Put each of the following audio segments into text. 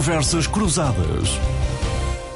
Conversas Cruzadas.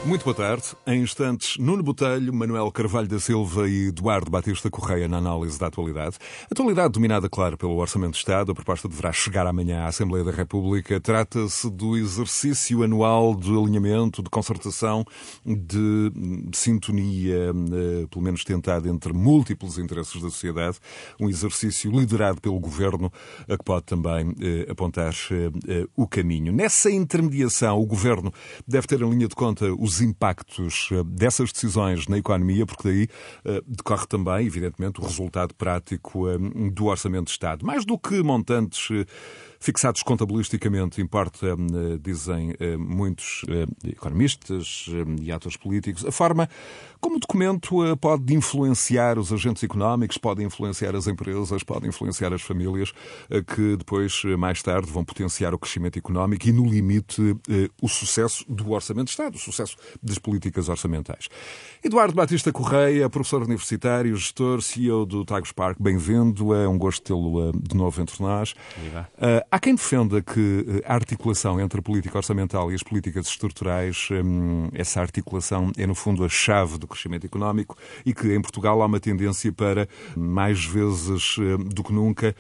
Muito boa tarde. Em instantes, Nuno Botelho, Manuel Carvalho da Silva e Eduardo Batista Correia na análise da atualidade. Atualidade dominada, claro, pelo Orçamento de Estado. A proposta deverá chegar amanhã à Assembleia da República. Trata-se do exercício anual de alinhamento, de concertação, de sintonia, eh, pelo menos tentado entre múltiplos interesses da sociedade. Um exercício liderado pelo Governo, a que pode também eh, apontar eh, o caminho. Nessa intermediação, o Governo deve ter em linha de conta os os impactos eh, dessas decisões na economia, porque daí eh, decorre também, evidentemente, o resultado prático eh, do Orçamento de Estado. Mais do que montantes fixados contabilisticamente, importa, dizem muitos economistas e atores políticos, a forma como documento pode influenciar os agentes económicos, pode influenciar as empresas, pode influenciar as famílias, que depois, mais tarde, vão potenciar o crescimento económico e, no limite, o sucesso do Orçamento de Estado, o sucesso das políticas orçamentais. Eduardo Batista Correia, professor universitário, gestor, CEO do Tagus Park, bem-vindo. É um gosto tê-lo eh, de novo entre nós. Viva. Eh, há quem defenda que eh, a articulação entre a política orçamental e as políticas estruturais, hum, essa articulação é, no fundo, a chave do crescimento económico e que em Portugal há uma tendência para, mais vezes do que nunca,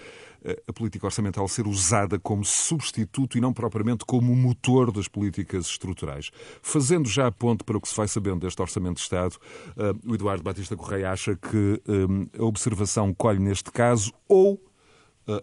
a política orçamental ser usada como substituto e não propriamente como motor das políticas estruturais. Fazendo já a ponte para o que se vai sabendo deste Orçamento de Estado, eh, o Eduardo Batista Correia acha que eh, a observação colhe neste caso ou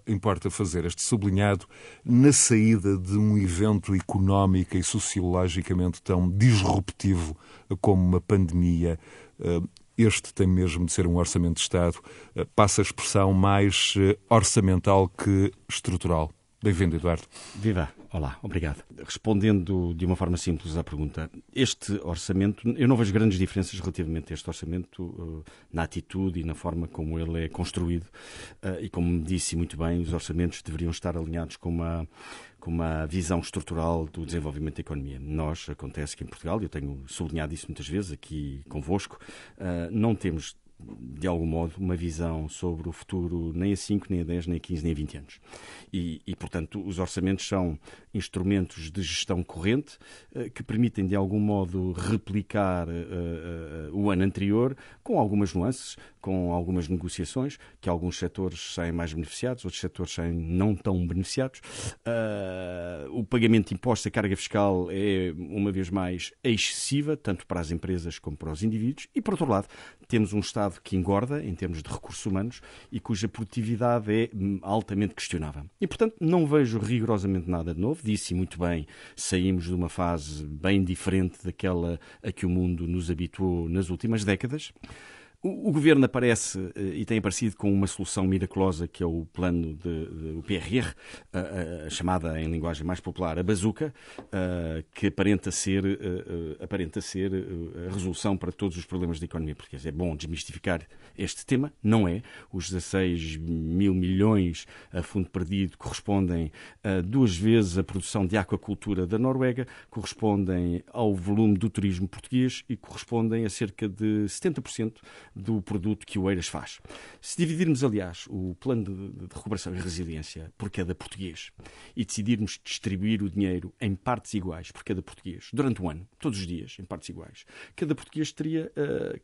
importa fazer este sublinhado na saída de um evento económico e sociologicamente tão disruptivo como uma pandemia. Uh, este tem mesmo de ser um orçamento de Estado, eh, passa a expressão mais eh, orçamental que estrutural. Bem-vindo, Eduardo. Viva! Olá, obrigado. Respondendo de uma forma simples à pergunta, este orçamento, eu não vejo grandes diferenças relativamente a este orçamento eh, na atitude e na forma como ele é construído. E como disse muito bem, os orçamentos deveriam estar alinhados com uma com uma visão estrutural do desenvolvimento da economia. Nós, acontece que em Portugal, eu tenho sublinhado isso muitas vezes aqui convosco, uh, não temos de algum modo, uma visão sobre o futuro nem a 5, nem a 10, nem a 15, nem a 20 anos. E, e portanto, os orçamentos são instrumentos de gestão corrente uh, que permitem, de algum modo, replicar uh, uh, o ano anterior com algumas nuances, com algumas negociações, que alguns setores saem mais beneficiados, outros setores saem não tão beneficiados. Uh, o pagamento de impostos, a carga fiscal é, uma vez mais, excessiva, tanto para as empresas como para os indivíduos. E, por outro lado, temos um Estado que engorda em termos de recursos humanos e cuja produtividade é hum, altamente questionável. E, portanto, não vejo rigorosamente nada de novo. Disse muito bem, saímos de uma fase bem diferente daquela a que o mundo nos habituou nas últimas décadas. O, governo aparece eh, e tem aparecido com uma solução miraculosa que é o plano de, de o PRR, a, a, chamada em linguagem mais popular a bazuca, a, que aparenta ser, a, aparenta ser a resolução para todos os problemas da economia portuguesa. É bom desmistificar este tema, não é. Os 16 mil milhões a fundo perdido correspondem a duas vezes a produção de aquacultura da Noruega, correspondem ao volume do turismo português e correspondem a cerca de 70% do produto que o Eiras faz. Se dividirmos, aliás, o plano de, de recuperação e resiliência por cada português e decidirmos distribuir o dinheiro em partes iguais por cada português, durante o ano, todos os dias, em partes iguais, cada português teria uh,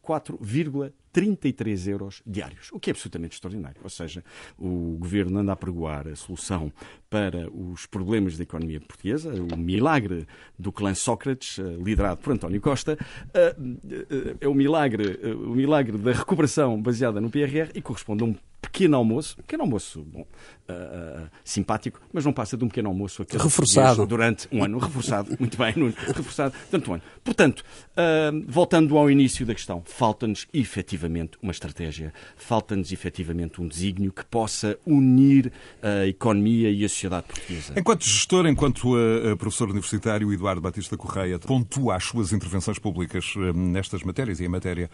4,33 euros diários, o que é absolutamente extraordinário. Ou seja, o governo anda a pregoar a solução para os problemas da economia portuguesa, o milagre do clã Sócrates, uh, liderado por António Costa, uh, é o milagre, o milagre da recuperação baseada no PRR e corresponde a um pequeno almoço, pequeno almoço bom, uh, uh, simpático, mas não passa de um pequeno almoço reforçado durante um ano, reforçado, muito bem, Nuno, reforçado durante um ano. Portanto, uh, voltando ao início da questão, falta-nos efetivamente uma estratégia, falta-nos efetivamente um desígnio que possa unir a economia e a sociedade portuguesa. Enquanto gestor, enquanto professor universitário, Eduardo Batista Correia pontua as suas intervenções públicas nestas matérias e em matéria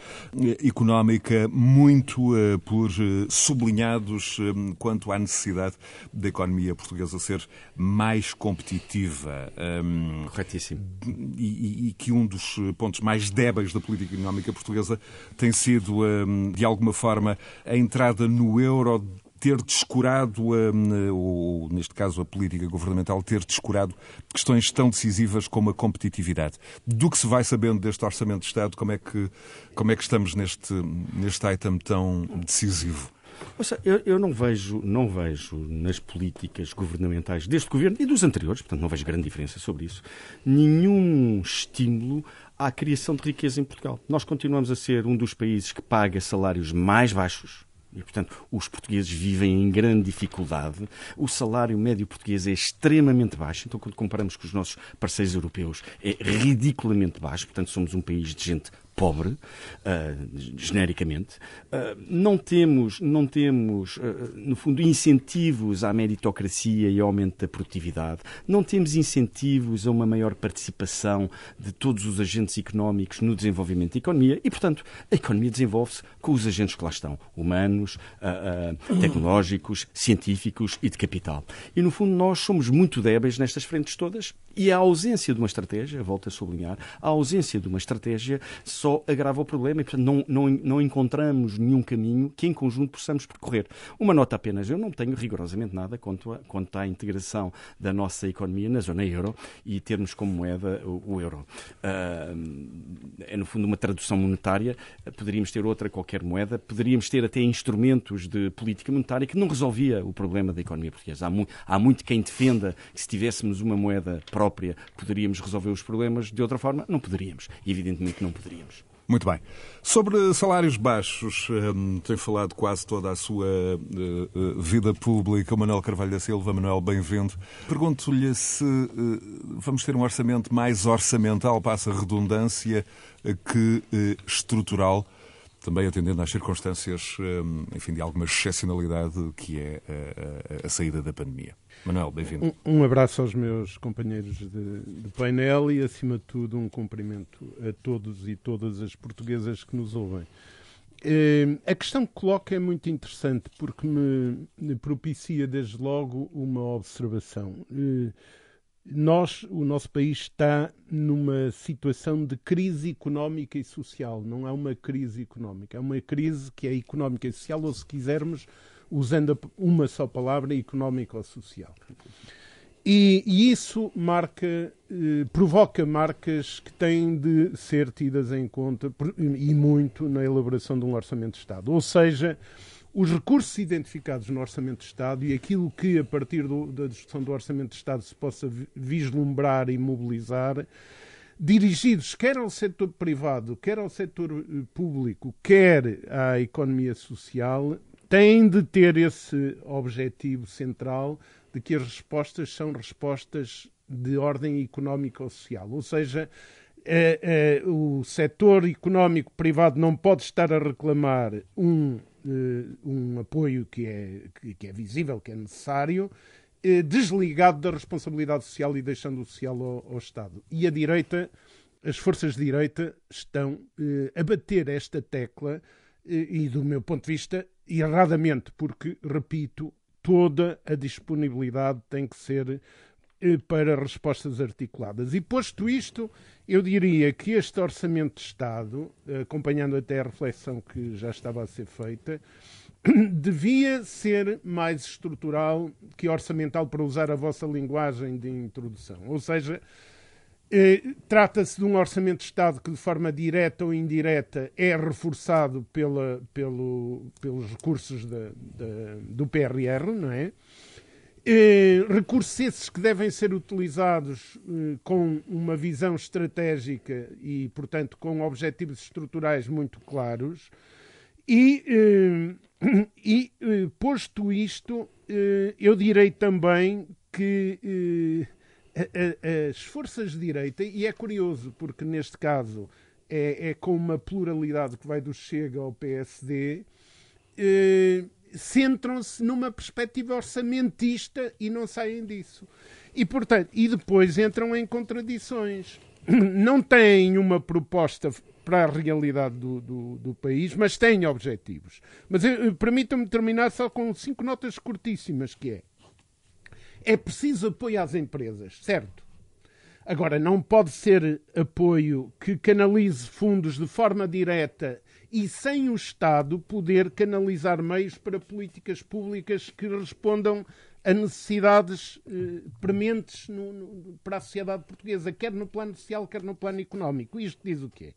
económica muito por sublinhados hum, quanto à necessidade da economia portuguesa ser mais competitiva. Um, Corretíssimo. E, e, que um dos pontos mais débeis da política económica portuguesa tem sido, um, de alguma forma, a entrada no euro ter descurado, ou neste caso a política governamental, ter descurado questões tão decisivas como a competitividade. Do que se vai sabendo deste Orçamento de Estado, como é que, como é que estamos neste, neste item tão decisivo? Seja, eu, eu, não vejo, não vejo nas políticas governamentais deste governo e dos anteriores, portanto não vejo grande diferença sobre isso, nenhum estímulo à criação de riqueza em Portugal. Nós continuamos a ser um dos países que paga salários mais baixos e, portanto, os portugueses vivem em grande dificuldade. O salário médio português é extremamente baixo. Então, quando comparamos com os nossos parceiros europeus, é ridiculamente baixo. Portanto, somos um país de gente pobre, uh, genericamente. Uh, não temos, não temos uh, no fundo, incentivos à meritocracia e ao aumento da produtividade. Não temos incentivos a uma maior participação de todos os agentes económicos no desenvolvimento da economia e, portanto, a economia desenvolve-se com os agentes que lá estão, humanos, tecnológicos, científicos e de capital. E, no fundo, nós somos muito débeis nestas frentes todas e a ausência de uma estratégia, volto a sublinhar, a ausência de uma estratégia só agrava o problema e, portanto, não, não, não encontramos nenhum caminho que, em conjunto, possamos percorrer. Uma nota apenas: eu não tenho rigorosamente nada quanto, a, quanto à integração da nossa economia na zona euro e termos como moeda o, o euro. Uh, é, no fundo, uma tradução monetária. Poderíamos ter outra qualquer moeda, poderíamos ter até instrumentos de política monetária que não resolvia o problema da economia portuguesa. Há, mu há muito quem defenda que, se tivéssemos uma moeda própria, poderíamos resolver os problemas. De outra forma, não poderíamos. E, evidentemente, não poderíamos. Muito bem. Sobre salários baixos, um, tem falado quase toda a sua uh, vida pública o Manuel Carvalho da Silva. Manuel, bem-vindo. Pergunto-lhe se uh, vamos ter um orçamento mais orçamental, passa redundância, que estrutural também atendendo às circunstâncias, hum, enfim, de alguma excepcionalidade que é a saída da pandemia. Manuel, bem-vindo. Um, um, abraço aos meus companheiros de, de, painel e, acima de tudo, um cumprimento a todos e todas as portuguesas que nos ouvem. Eh, a questão que coloca é muito interessante porque me, me propicia, desde logo, uma observação. Eh, nós, o nosso país está numa situação de crise económica e social. Não é uma crise económica, é uma crise que é económica e social, ou se quisermos, usando uma só palavra, económica ou social. E, e isso marca, eh, provoca marcas que têm de ser tidas em conta, e muito, na elaboração de um orçamento de Estado. Ou seja, os recursos identificados no Orçamento de Estado e aquilo que, a partir do, da discussão do Orçamento de Estado, se possa vislumbrar e mobilizar, dirigidos quer ao setor privado, quer ao setor eh, público, quer à economia social, têm de ter esse objetivo central de que as respostas são respostas de ordem económica ou social. Ou seja, é, é, o setor económico privado não pode estar a reclamar um uh, um apoio que é, que, é visível, que é necessário, uh, desligado da responsabilidade social e deixando o social ao, ao Estado. E a direita, as forças de direita estão uh, a bater esta tecla e, do meu ponto de vista, erradamente, porque, repito, toda a disponibilidade tem que ser para respostas articuladas. E posto isto, eu diria que este Orçamento de Estado, acompanhando até a reflexão que já estava a ser feita, devia ser mais estrutural que orçamental, para usar a vossa linguagem de introdução. Ou seja, eh, trata-se de um Orçamento de Estado que, de forma direta ou indireta, é reforçado pela, pelo, pelos recursos do PRR, não é? Eh, recursos esses que devem ser utilizados eh, com uma visão estratégica e, portanto, com objetivos estruturais muito claros. E, eh, e eh, posto isto, eh, eu direi também que eh, as forças de direita, e é curioso porque neste caso é, é com uma pluralidade que vai do Chega ao PSD centram-se numa perspectiva orçamentista e não saem disso. E, portanto, e depois entram em contradições. Não têm uma proposta para a realidade do, do, do país, mas têm objetivos. Mas eh, permitam-me terminar só com cinco notas curtíssimas, que é é preciso apoio às empresas, certo? Agora, não pode ser apoio que canalize fundos de forma direta e sem o Estado poder canalizar meios para políticas públicas que respondam a necessidades eh, prementes no, no, para a sociedade portuguesa, quer no plano social, quer no plano económico. Isto diz o quê?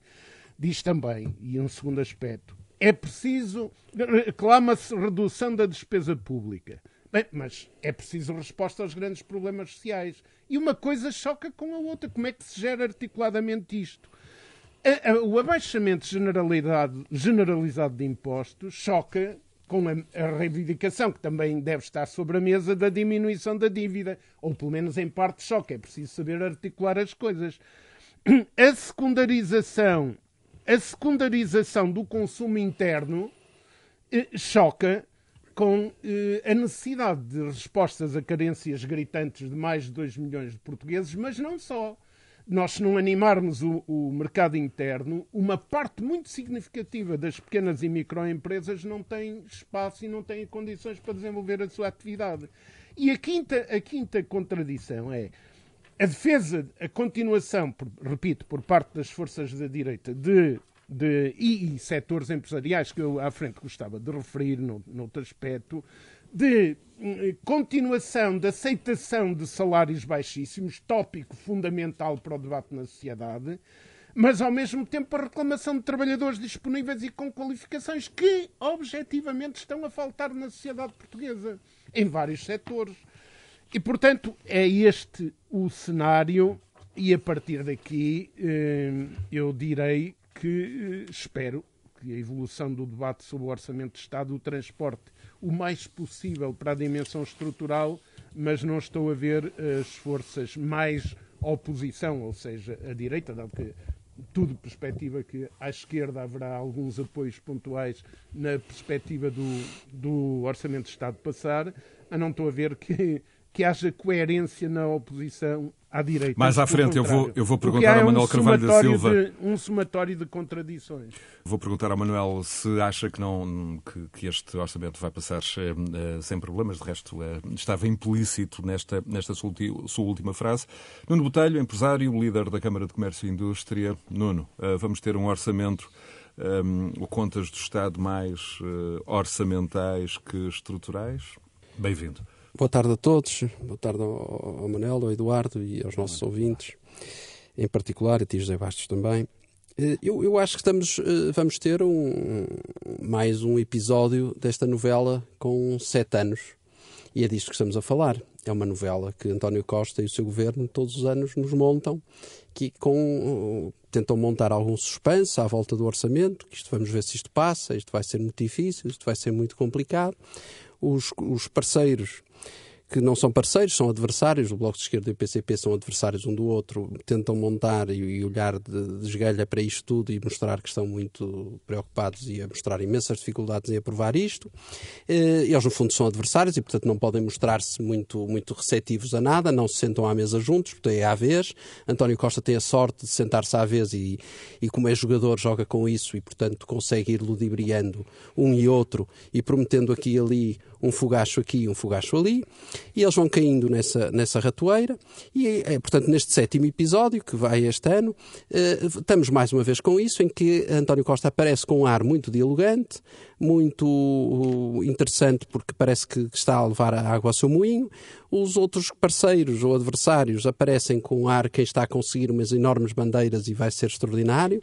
Diz também, e um segundo aspecto, é preciso, reclama-se redução da despesa pública. Bem, mas é preciso resposta aos grandes problemas sociais. E uma coisa choca com a outra. Como é que se gera articuladamente isto? O abaixamento generalizado de impostos choca com a, reivindicação, que também deve estar sobre a mesa, da diminuição da dívida. Ou pelo menos em parte choca. É preciso saber articular as coisas. A secundarização, a secundarização do consumo interno eh, choca com eh, a necessidade de respostas a carências gritantes de mais de 2 milhões de portugueses, mas não só. Nós, se não animarmos o, o, mercado interno, uma parte muito significativa das pequenas e microempresas não tem espaço e não tem condições para desenvolver a sua atividade. E a quinta, a quinta contradição é a defesa, a continuação, repito, por parte das forças da direita, de de, e, e setores empresariais que eu à frente gostava de referir no, noutro aspecto, de eh, continuação de aceitação de salários baixíssimos, tópico fundamental para o debate na sociedade, mas ao mesmo tempo a reclamação de trabalhadores disponíveis e com qualificações que objetivamente estão a faltar na sociedade portuguesa, em vários setores. E, portanto, é este o cenário, e a partir daqui eh, eu direi que eh, espero que a evolução do debate sobre o Orçamento de Estado o transporte o mais possível para a dimensão estrutural, mas não estou a ver as forças mais oposição, ou seja, a direita, dado que tudo perspectiva que à esquerda haverá alguns apoios pontuais na perspectiva do, do Orçamento de Estado passar, a não estou a ver que, que haja coerência na oposição à direita. Mais à frente eu vou, eu vou perguntar ao Manuel um Carvalho da Silva. De, um somatório de contradições. Vou perguntar ao Manuel se acha que, não, que, que este orçamento vai passar uh, sem problemas. De resto, uh, estava implícito nesta, nesta sua, sua, última frase. Nuno Botelho, empresário, líder da Câmara de Comércio e Indústria. Nuno, uh, vamos ter um orçamento. Um, contas do Estado mais orçamentais que estruturais? Bem-vindo. Boa tarde a todos, boa tarde ao, ao Manel, ao Eduardo e aos nossos ouvintes, em particular, a ti José Bastos também. Eh, eu, eu acho que estamos, eh, vamos ter um, mais um episódio desta novela com sete anos. E é disto que estamos a falar. É uma novela que António Costa e o seu governo todos os anos nos montam, que com, tentam montar algum suspense à volta do orçamento, que isto vamos ver se isto passa, isto vai ser muito difícil, isto vai ser muito complicado. Os, os parceiros que não são parceiros, são adversários. O Bloco de Esquerda e o PCP são adversários um do outro, tentam montar e, olhar de, de esgalha para isto tudo e mostrar que estão muito preocupados e a mostrar imensas dificuldades em aprovar isto. Eh, eles, no fundo, são adversários e, portanto, não podem mostrar-se muito, muito receptivos a nada, não se sentam à mesa juntos, portanto, é à vez. António Costa tem a sorte de sentar-se à vez e, e, como é jogador, joga com isso e, portanto, consegue ir ludibriando um e outro e prometendo aqui e ali um fogacho aqui e um fogacho ali, e eles vão caindo nessa, nessa ratoeira, e é, portanto neste sétimo episódio, que vai este ano, eh, estamos mais uma vez com isso, em que António Costa aparece com um ar muito dialogante, muito uh, interessante, porque parece que está a levar a água ao seu moinho, os outros parceiros ou adversários aparecem com um ar quem está a conseguir umas enormes bandeiras e vai ser extraordinário,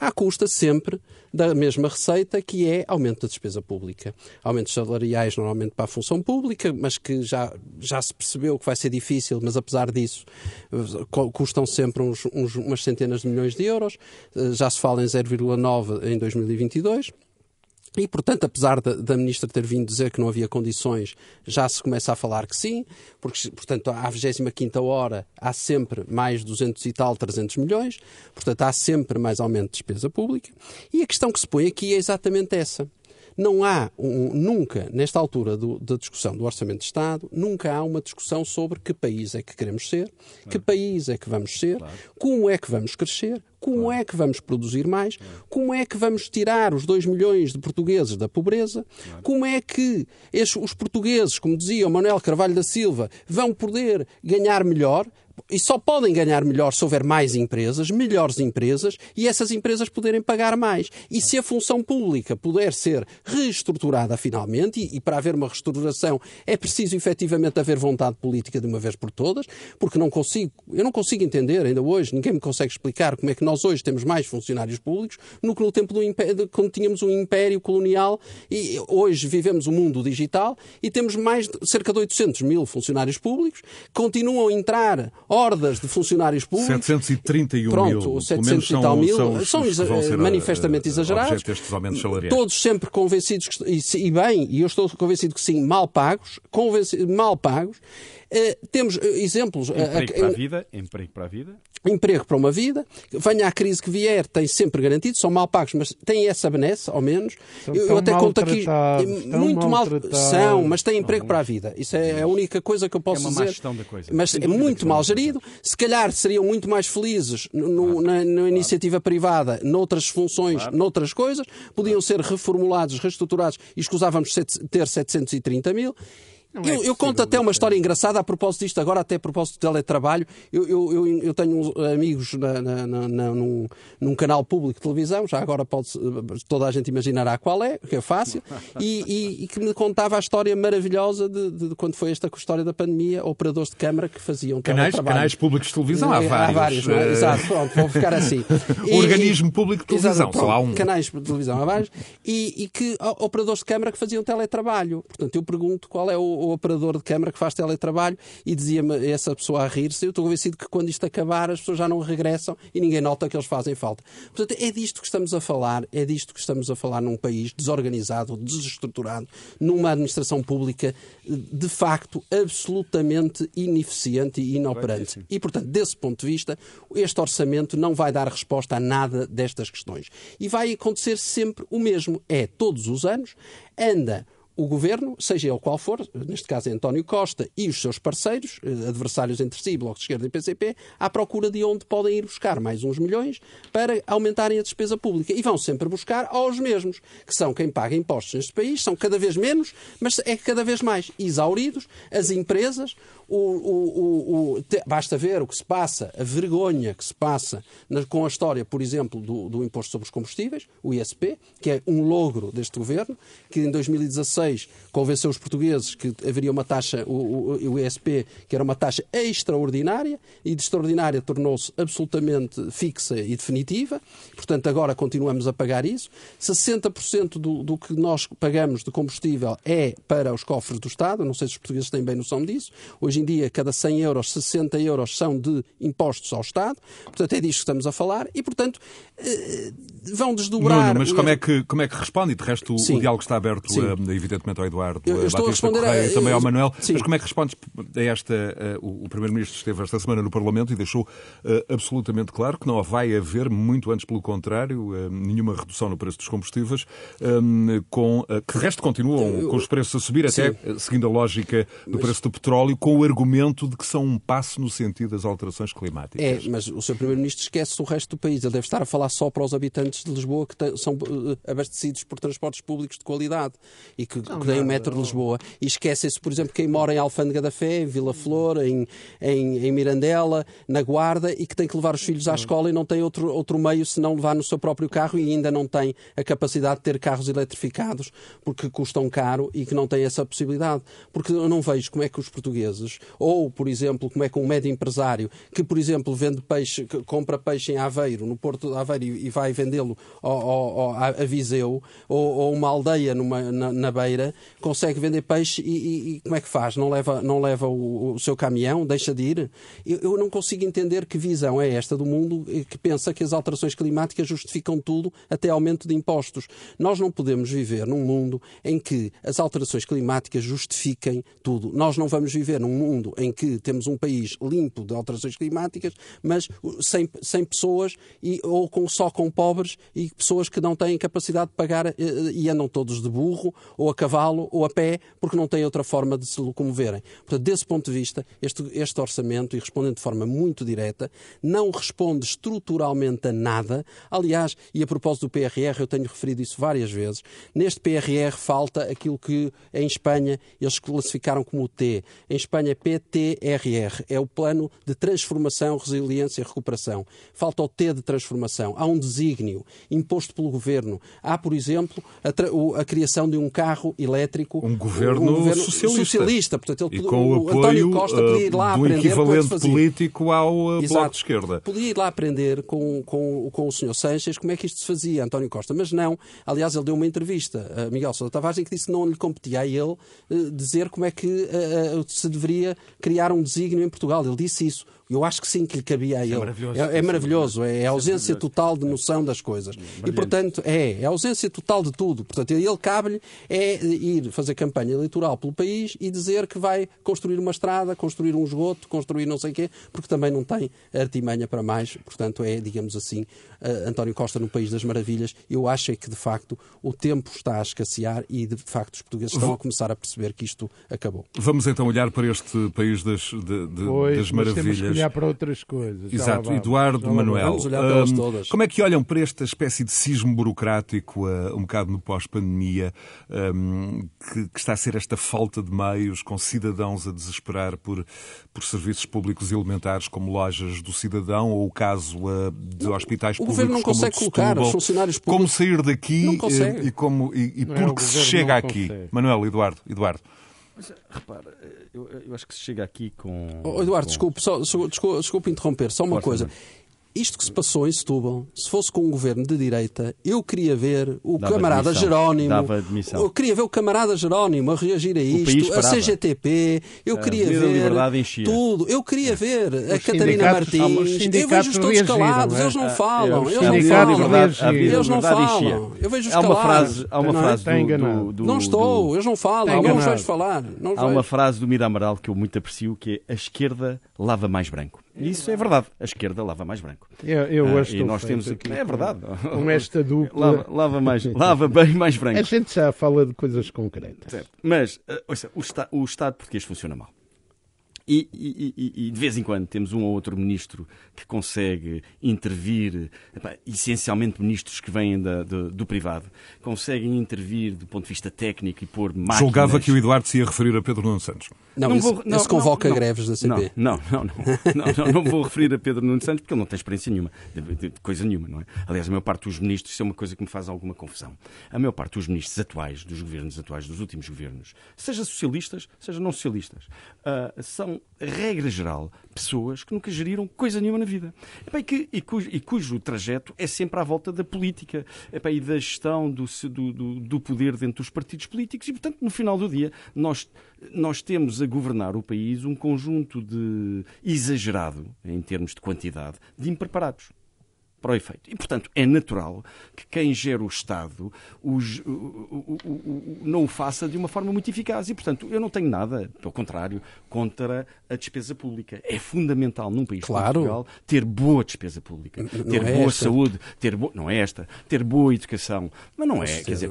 à custa sempre da mesma receita, que é aumento da despesa pública. Aumentos salariais normalmente para a função pública, mas que já, já se percebeu que vai ser difícil, mas apesar disso custam sempre uns, uns, umas centenas de milhões de euros. Eh, já se fala em 0,9 em 2022. E, portanto, apesar da, da, Ministra ter vindo dizer que não havia condições, já se começa a falar que sim, porque, portanto, à 25 hora há sempre mais 200 e tal, 300 milhões, portanto, há sempre mais aumento de despesa pública. E a questão que se põe aqui é exatamente essa. Não há um, nunca, nesta altura do, da discussão do Orçamento de Estado, nunca há uma discussão sobre que país é que queremos ser, claro. que país é que vamos ser, claro. como é que vamos crescer, como é que vamos produzir mais, como é que vamos tirar os 2 milhões de portugueses da pobreza, como é que estes, os portugueses, como dizia o Manuel Carvalho da Silva, vão poder ganhar melhor, e só podem ganhar melhor se houver mais empresas, melhores empresas, e essas empresas poderem pagar mais. E se a função pública puder ser reestruturada finalmente, e, e para haver uma reestruturação é preciso efetivamente haver vontade política de uma vez por todas, porque não consigo, eu não consigo entender ainda hoje, ninguém me consegue explicar como é que nós hoje temos mais funcionários públicos no que no tempo do império, quando tínhamos um império colonial e hoje vivemos o um mundo digital e temos mais de cerca de 800 mil funcionários públicos, continuam a entrar hordas de funcionários públicos. 731 Pronto, mil. 700 e tal mil. São, são eh, manifestamente exagerados. Todos sempre convencidos, que, e, e, bem, e eu estou convencido que sim, mal pagos, mal pagos. Uh, temos uh, exemplos. Emprego uh, para a vida, emprego para a vida emprego para uma vida, venha a crise que vier, tem sempre garantido, são mal pagos, mas têm essa benesse, ao menos. São eu, eu até conto aqui muito mal são, mas têm emprego não, para a vida. Isso é a única coisa que eu posso é uma dizer. Má gestão da coisa. Mas é muito mal gerido. Se calhar seriam muito mais felizes no, na, na, iniciativa privada, noutras funções, claro. noutras coisas, podiam ser reformulados, reestruturados e escusávamos ter 730 mil. Eu, é eu, conto até uma história engraçada a propósito disto, agora até a propósito de teletrabalho. Eu, eu, eu tenho amigos na, na, na, num, num, canal público de televisão, já agora pode, toda a gente imaginará qual é, que é fácil, e, e, e que me contava a história maravilhosa de, de, de, quando foi esta história da pandemia, operadores de câmara que faziam canais, teletrabalho. Canais públicos de televisão, há vários. Há vários, não é? Exato, pronto, vou ficar assim. E, Organismo público de televisão, exato, um. Canais de televisão, há vários, e que operadores de câmara que faziam teletrabalho. Portanto, eu pergunto qual é o o operador de câmara que faz teletrabalho e dizia-me essa pessoa a rir-se. Eu estou convencido que quando isto acabar as pessoas já não regressam e ninguém nota que eles fazem falta. Portanto, é disto que estamos a falar, é disto que estamos a falar num país desorganizado, desestruturado, numa administração pública de facto absolutamente ineficiente e inoperante. E, portanto, desse ponto de vista, este orçamento não vai dar resposta a nada destas questões. E vai acontecer sempre o mesmo. É, todos os anos, anda o governo, seja ele qual for, neste caso é António Costa e os seus parceiros, eh, adversários entre si, Bloco de Esquerda e PCP, à procura de onde podem ir buscar mais uns milhões para aumentarem a despesa pública. E vão sempre buscar aos mesmos, que são quem paga impostos neste país, são cada vez menos, mas é cada vez mais exauridos, as empresas, o, o, o, te, basta ver o que se passa, a vergonha que se passa na, com a história, por exemplo, do, do, Imposto sobre os Combustíveis, o ISP, que é um logro deste governo, que em 2016 convenceu os portugueses que haveria uma taxa, o, o ISP, que era uma taxa extraordinária, e de extraordinária tornou-se absolutamente fixa e definitiva. Portanto, agora continuamos a pagar isso. 60% do, do que nós pagamos de combustível é para os cofres do Estado. Não sei se os portugueses têm bem noção disso. Hoje Hoje em dia, cada 100 euros, 60 euros são de impostos ao Estado. Portanto, é disto que estamos a falar. E, portanto, eh, vão desdobrar... Nuno, mas como é, que, como é que responde? E, de resto, Sim. o diálogo está aberto, Sim. Eh, evidentemente, ao Eduardo eu, eu estou Batista a Correia a... e também ao Manuel. Sim. Mas como é que respondes a esta... O Primeiro-Ministro esteve esta semana no Parlamento e deixou absolutamente claro que não vai haver, muito antes pelo contrário, nenhuma redução no preço dos combustíveis, com, que de resto continuam com os preços a subir, até seguindo a lógica do preço do petróleo, com o argumento de que são um passo no sentido das alterações climáticas. É, mas o Sr. Primeiro-Ministro esquece o resto do país. Ele deve estar a falar só para os habitantes de Lisboa que são eh, abastecidos por transportes públicos de qualidade e que, que têm o metro de Lisboa. E esquece-se, por exemplo, quem mora em Alfândega da Fé, em Vila Flor, em, em, em, Mirandela, na Guarda e que tem que levar os filhos à escola e não tem outro, outro meio se não levar no seu próprio carro e ainda não tem a capacidade de ter carros eletrificados porque custam caro e que não tem essa possibilidade. Porque eu não vejo como é que os portugueses ou, por exemplo, como é que um médio empresário que, por exemplo, vende peixe, compra peixe em Aveiro, no Porto de Aveiro, e vai vendê-lo a Viseu, ou, ou, uma aldeia numa, na, na, beira, consegue vender peixe e, e, como é que faz? Não leva, não leva o, o seu caminhão? Deixa de ir? Eu, eu não consigo entender que visão é esta do mundo que pensa que as alterações climáticas justificam tudo, até aumento de impostos. Nós não podemos viver num mundo em que as alterações climáticas justifiquem tudo. Nós não vamos viver num mundo em que temos um país limpo de alterações climáticas, mas sem, sem pessoas e, ou com, só com pobres e pessoas que não têm capacidade de pagar eh, e andam todos de burro, ou a cavalo, ou a pé, porque não têm outra forma de se locomoverem. Portanto, desse ponto de vista, este, este orçamento, e respondendo de forma muito direta, não responde estruturalmente a nada. Aliás, e a propósito do PRR, eu tenho referido isso várias vezes, neste PRR falta aquilo que em Espanha eles classificaram como o T. Em Espanha é PTRR, é o Plano de Transformação, Resiliência e Recuperação. Falta o T de transformação. Há um desígnio imposto pelo governo. Há, por exemplo, a, a criação de um carro elétrico. Um governo, um governo socialista. socialista. Portanto, ele, e com o, o apoio António Costa podia ir lá uh, do aprender equivalente político ao uh, Exato. Bloco de Esquerda. Podia ir lá aprender com, com, com o Sr. Sanches como é que isto se fazia, António Costa. Mas não. Aliás, ele deu uma entrevista a Miguel Sousa Tavares em que disse que não lhe competia a ele uh, dizer como é que se deveria criar um desígnio em Portugal. Ele disse isso. Eu acho que sim, que lhe cabia a ele. É maravilhoso. É, é maravilhoso, é a ausência total de noção das coisas. Brilhante. E, portanto, é, é a ausência total de tudo. Portanto, ele cabe-lhe é ir fazer campanha eleitoral pelo país e dizer que vai construir uma estrada, construir um esgoto, construir não sei o quê, porque também não tem artimanha para mais. Portanto, é, digamos assim, uh, António Costa no País das Maravilhas. Eu acho é que, de facto, o tempo está a escassear e, de facto, os portugueses estão a começar a perceber que isto acabou. Vamos então olhar para este País das, de, de, pois, das Maravilhas olhar para outras coisas. Exato, Eduardo Manuel. Vamos olhar para um, todas. Como é que olham para esta espécie de sismo burocrático, uh, um bocado no pós-pandemia, um, que, que, está a ser esta falta de meios, com cidadãos a desesperar por, por serviços públicos elementares como lojas do cidadão, ou o caso uh, de hospitais o públicos governo não consegue colocar os funcionários públicos. Como sair daqui uh, e, como, e, e porque é, se chega aqui. Consegue. Manuel, Eduardo, Eduardo. Mas, repara, eu, eu, acho que se chega aqui com. Oh, Eduardo, com... Desculpe, só, desculpe, desculpe interromper, só uma Força, coisa. Isto que se passou em Setúbal, se fosse com um governo de direita, eu queria ver o Dava camarada admissão. Jerónimo. Dava admissão. Eu queria ver o camarada Jerónimo a reagir a isto, a CGTP, eu queria ver tudo. Eu queria ver a Catarina Martins. Eu vejo-os todos calados, eles não falam. Eles não falam. Eles não falam. Eu vejo-os calados. Há uma frase do, Não estou, eles não falam. Não os vejo falar. Há uma frase do Mira Amaral que eu muito aprecio que é a esquerda lava mais branco. Isso é verdade. A esquerda lava mais branco. Eu, eu ah, e nós temos aqui. É verdade. Com esta dupla. Lava, lava, mais, lava bem mais branco. A gente já fala de coisas concretas. Certo. Mas, uh, ouça, o, o Estado português funciona mal. E, e, e, de vez em quando temos um ou outro ministro que consegue intervir, epá, essencialmente ministros que vêm da, do, do, privado, conseguem intervir do ponto de vista técnico e pôr máquinas... Julgava que o Eduardo se ia referir a Pedro Nuno Santos. Não, não, vou, não, convoca não, greves da CP. Não, não, não, não, não, vou referir a Pedro Nuno Santos porque ele não tem experiência nenhuma, de, de, de, coisa nenhuma, não é? Aliás, a maior parte dos ministros, isso é uma coisa que me faz alguma confusão. A maior parte dos ministros atuais, dos governos atuais, dos últimos governos, seja socialistas, seja não socialistas, uh, são regra geral, pessoas que nunca geriram coisa nenhuma na vida. e, que, e, cujo, e, cujo, trajeto é sempre à volta da política e da gestão do, do, do, poder dentro dos partidos políticos. E, portanto, no final do dia, nós, nós temos a governar o país um conjunto de exagerado, em termos de quantidade, de impreparados para o efeito. E, portanto, é natural que quem gera o Estado os, o, o, o, não o faça de uma forma muito eficaz. E, portanto, eu não tenho nada, pelo contrário, contra a despesa pública. É fundamental num país claro. como Portugal ter boa despesa pública, não ter é boa esta. saúde, ter bo... não é esta, ter boa educação. Mas não é, quer dizer,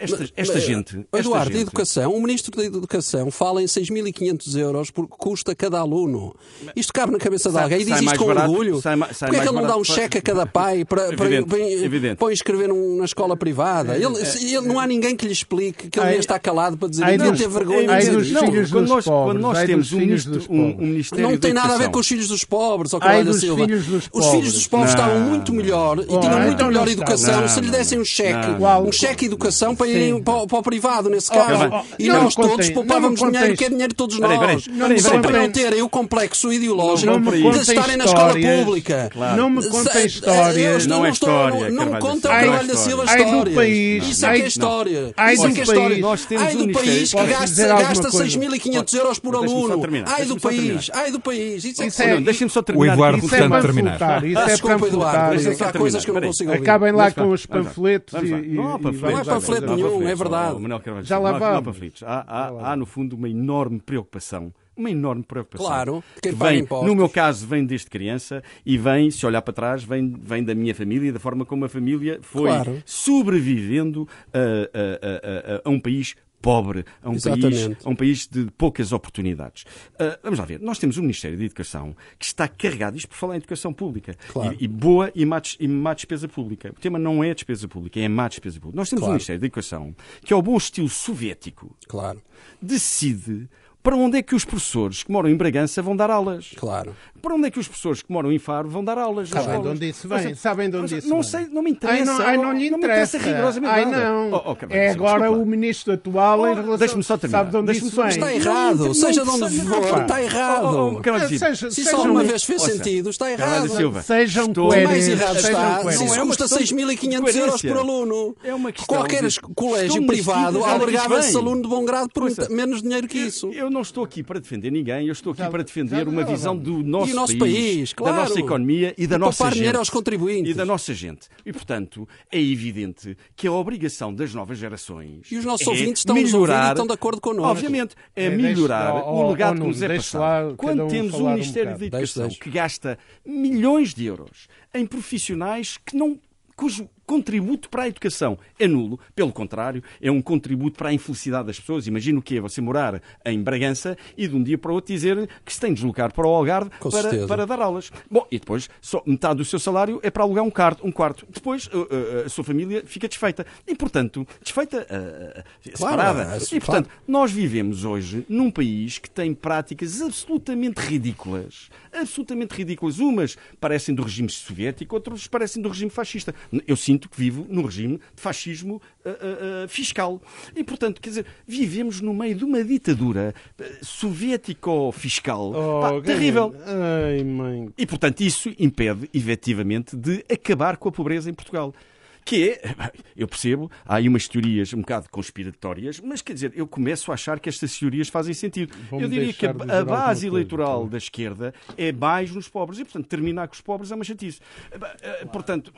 esta, esta mas, gente... Esta Eduardo, gente... educação, o Ministro da Educação fala em 6.500 euros por custa cada aluno. Isto cabe na cabeça de alguém e diz isto com barato, orgulho. Sai, sai Porquê é que ele não dá um cheque a cada pai para, para, evidente, para, inscrever num, na escola privada? Ele, ele, não há ninguém que lhe explique que ele devia estar calado para dizer que não ter vergonha de dizer isto. Quando nós, quando nós temos um ministro um, um Ministério Não tem nada a ver com os filhos dos pobres, oh, Ai, dos Silva. Filhos dos os filhos dos pobres. não. estavam muito melhor e tinham muito então melhor educação não, se lhe dessem um cheque, um cheque de educação para irem para, para, o privado, nesse caso. E nós todos poupávamos dinheiro, que é dinheiro de todos nós. Só para não terem o complexo ideológico de estarem na escola pública. Não me contem histórias. Não é história. Não me contem o Carvalho da Silva histórias. Isso é que é história. Isso é que é história. Ai do país que gasta 6.500 euros por aluno. Ai do país, ai do país. Isso, é, é, Deixem-me só terminar. O Eduardo, isso portanto, é terminar. Isso é Desculpa, Eduardo, isso há coisas que eu não consigo ouvir. Acabem lá com os panfletos. Não há panfleto nenhum, é verdade. Já lá vamos. Há, no fundo, uma enorme preocupação uma enorme preocupação. Claro, que vem, no meu caso, vem desde criança e vem, se olhar para trás, vem, vem da minha família e da forma como a família foi claro. sobrevivendo a, a, a, a um país pobre, a um, país, a um país de poucas oportunidades. Uh, vamos lá ver, nós temos um Ministério de Educação que está carregado, isto por falar em educação pública, claro. e, e, boa e má, e má despesa pública. O tema não é a despesa pública, é a má despesa pública. Nós temos claro. um Ministério de Educação que, ao bom estilo soviético, claro. decide para onde é que os professores que moram em Bragança vão dar aulas? Claro. Para onde é que os professores que moram em Faro vão dar aulas? Sabem de onde isso vem. Sabem de onde isso não sei, não me interessa. Ai, não, ai, não lhe interessa. Não me interessa rigorosamente ai, não. Oh, oh, é agora desculpa. o ministro atual oh, em relação... Deixa-me só terminar. Sabe de onde isso vem. Está errado. Não, seja de onde for, está errado. Oh, oh, seja, Se isso alguma vez fez sentido, está errado. Sejam coerentes. mais errado está. Não é custa 6.500 euros por aluno. É uma questão Qualquer colégio privado albergava esse aluno de bom grado por menos dinheiro que isso. Eu não estou aqui para defender ninguém. Eu estou aqui para defender uma visão do nosso país claro. da nossa economia e da e nossa gente. aos contribuintes. E da nossa gente. E, portanto, é evidente que a obrigação das novas gerações E os nossos é ouvintes estão melhorar, estão de acordo connosco. Obviamente, é, é melhorar deixa, o legado que nos é passado. Quando um temos um Ministério um da Educação deixa, deixa. que gasta milhões de euros em profissionais que não cujo contributo para a educação é nulo. Pelo contrário, é um contributo para a infelicidade das pessoas. Imagina o que é você morar em Bragança e de um dia para o outro dizer que se tem de deslocar para o Algarve para, para, dar aulas. Bom, e depois só metade do seu salário é para alugar um quarto. Um quarto. Depois uh, uh, a sua família fica desfeita. E, portanto, desfeita, uh, separada. Claro, é, e, portanto, claro. nós vivemos hoje num país que tem práticas absolutamente ridículas. Absolutamente ridículas. Umas parecem do regime soviético, outras parecem do regime fascista. Eu sinto sinto que vivo num regime de fascismo uh, uh, uh, fiscal. E, portanto, quer dizer, vivemos no meio de uma ditadura soviético-fiscal oh, terrível. Ai, mãe. E, portanto, isso impede, efetivamente, de acabar com a pobreza em Portugal que é, eu percebo, há aí umas teorias um bocado conspiratórias, mas quer dizer, eu começo a achar que estas teorias fazem sentido. eu diria que a, a base eleitoral coisa, da esquerda é mais nos pobres e, portanto, terminar com os pobres é uma chatice. Claro. Eh, portanto,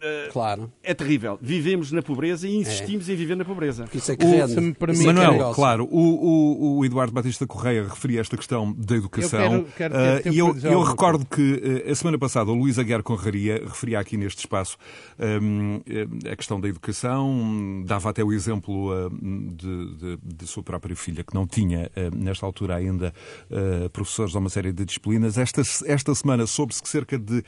eh, claro. é terrível. Vivemos na pobreza e insistimos é. em viver na pobreza. Isso é que rende. O, Manuel, claro, o, o, o, Eduardo Batista Correia referia esta questão da educação. Eu quero, quero uh, e eu, eu recordo que uh, a semana passada o Luís Aguiar Conraria referia aqui neste espaço um, ehm, eh, a questão da educação, dava até o exemplo eh, de, de, de sua própria filha, que não tinha, eh, nesta altura ainda, professores de uma série de disciplinas. Esta, esta semana soube-se que cerca de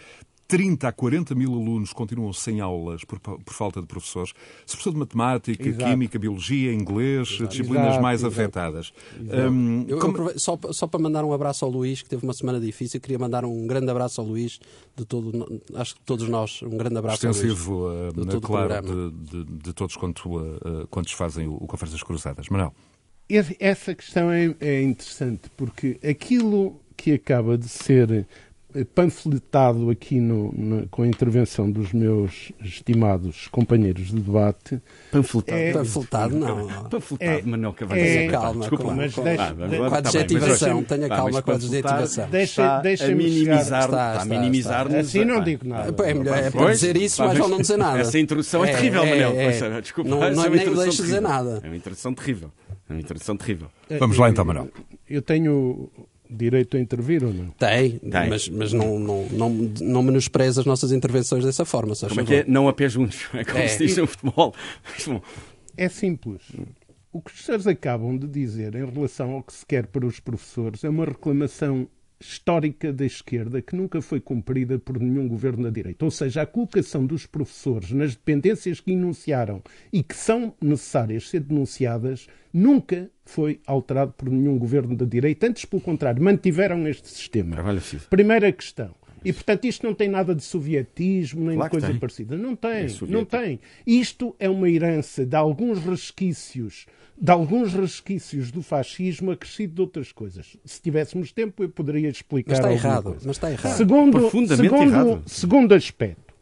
30 a 40 mil alunos continuam sem aulas por, por falta de professores, sobretudo de matemática, exato. química, biologia, inglês, exato. disciplinas exato, mais afetadas. Um, eu, como... eu, só, só para mandar um abraço ao Luís, que teve uma semana difícil, queria mandar um grande abraço ao Luís, de todo, acho que todos nós, um grande abraço Extensivo, ao Luís. Uh, claro, de, de, de, todos quanto, uh, quantos fazem o, o Conferências Cruzadas. Manuel. Essa questão é, é interessante, porque aquilo que acaba de ser panfletado aqui no, no, com a intervenção dos meus estimados companheiros de debate. Panfletado? É, panfletado, não. Panfletado, é, Manuel Cavalho. É, calma, Desculpa, com, mas deixa, com, com a adjetivação, tenha calma com a adjetivação. Deixa, deixa a minimizar, está, está, a minimizar está, Assim não digo nada. É, melhor, é para dizer isso, mas não dizer nada. Essa introdução é, terrível, Manel. Desculpa, não, não, nem deixa dizer nada. É uma introdução terrível. É uma introdução terrível. Vamos lá então, Manuel. Eu tenho direito a intervir ou não? Tem, Tem. mas, mas não, não, não, não menospreza as nossas intervenções dessa forma. Como favor. é que é? Não a pé juntos, é como é. se diz no futebol. É simples. O que os senhores acabam de dizer em relação ao que se quer para os professores é uma reclamação histórica da esquerda que nunca foi cumprida por nenhum governo da direita. Ou seja, a colocação dos professores nas dependências que enunciaram e que são necessárias ser denunciadas nunca foi alterado por nenhum governo da direita. Antes, pelo contrário, mantiveram este sistema. Primeira questão. E, portanto, isto não tem nada de sovietismo nem claro de coisa parecida. Não tem, é não tem. Isto é uma herança de alguns resquícios de alguns resquícios do fascismo acrescido de outras coisas. Se tivéssemos tempo, eu poderia explicar. Mas está errado. Coisa. Mas está errado. Segundo, segundo, errado. segundo aspecto.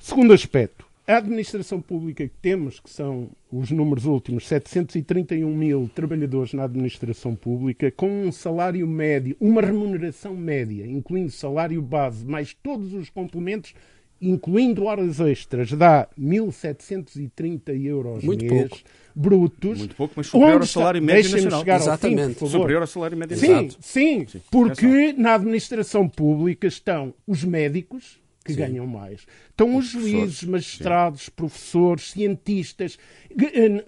Segundo aspecto. A administração pública que temos, que são os números últimos, 731 mil trabalhadores na administração pública, com um salário médio, uma remuneração média, incluindo salário base, mais todos os complementos incluindo horas extras, dá 1.730 euros Muito mês pouco. brutos. Muito pouco, mas superior ao salário médio nacional. chegar ao fim, Exatamente. favor. Superior ao salário médio Sim, nacional. sim, Sim, porque na administração pública estão os médicos, que ganham mais, estão os juízes, magistrados, professores, cientistas. Eh,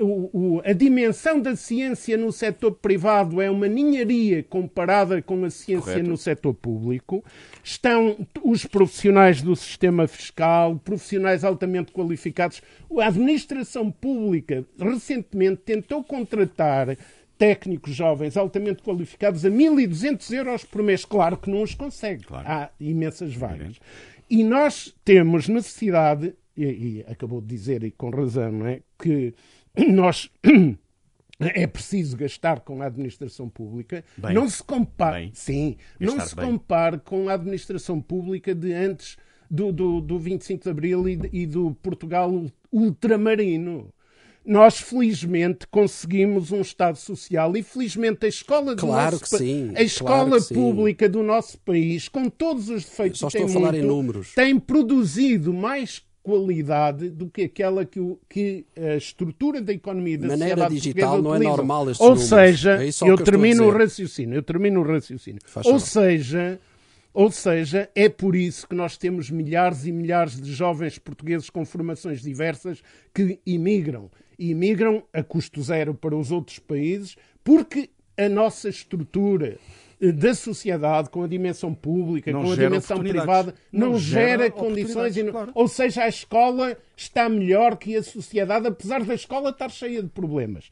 a dimensão da ciência no setor privado é uma ninharia comparada com a ciência Correto. no setor público. Estão os profissionais do sistema fiscal, profissionais altamente qualificados. A administração pública recentemente tentou contratar técnicos jovens altamente qualificados a 1.200 euros por mês. Claro que não os consegue. Claro. Há imensas vagas. E nós temos necessidade, e, e acabou de dizer, e com razão, não é? que nós é preciso gastar com a administração pública. Bem. não se compara, Bem. sim, não se bem. compare com a administração pública de antes do, do, do 25 de Abril e, e do Portugal ultramarino. Nós, felizmente, conseguimos um Estado social e, felizmente, a escola, do Claro nosso sim, a escola claro pública do nosso país, com todos os defeitos que tem muito, tem produzido mais qualidade do que aquela que, o- que a estrutura da economia da Maneira sociedade digital não é normal estes Ou seja, É eu termino o raciocínio, eu termino o raciocínio. Faz Ou seja, ou seja, é por isso que nós temos milhares e milhares de jovens portugueses com formações diversas que imigram. E imigram a custo zero para os outros países, porque a nossa estrutura eh, da sociedade, com a dimensão pública, Não com a dimensão privada, não, Não gera, gera condições. não- claro. Ou seja, a escola está melhor que a sociedade, apesar da escola estar cheia de problemas.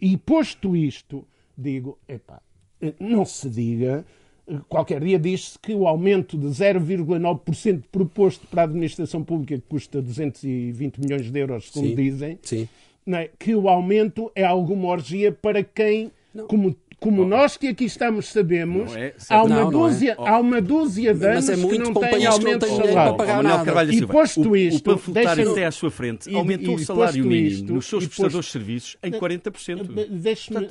E posto isto, digo, epá, eh, não se diga. eh, Qualquer dia diz-se que o aumento de 0,9% proposto para a administração pública, que custa 220 milhões de euros, segundo Sim. dizem, Sim. Não é? que o aumento é alguma orgia para quem, como, como nós que aqui estamos sabemos, é, há, uma Não, não é. dúzia, há uma dúzia de Mas anos é que não têm aumento de salário. E posto o, isto, o panfletário deixa-me- até à sua frente e- aumentou e o salário mínimo isto, nos seus prestadores posto- de serviços em 40%. Deixe-me.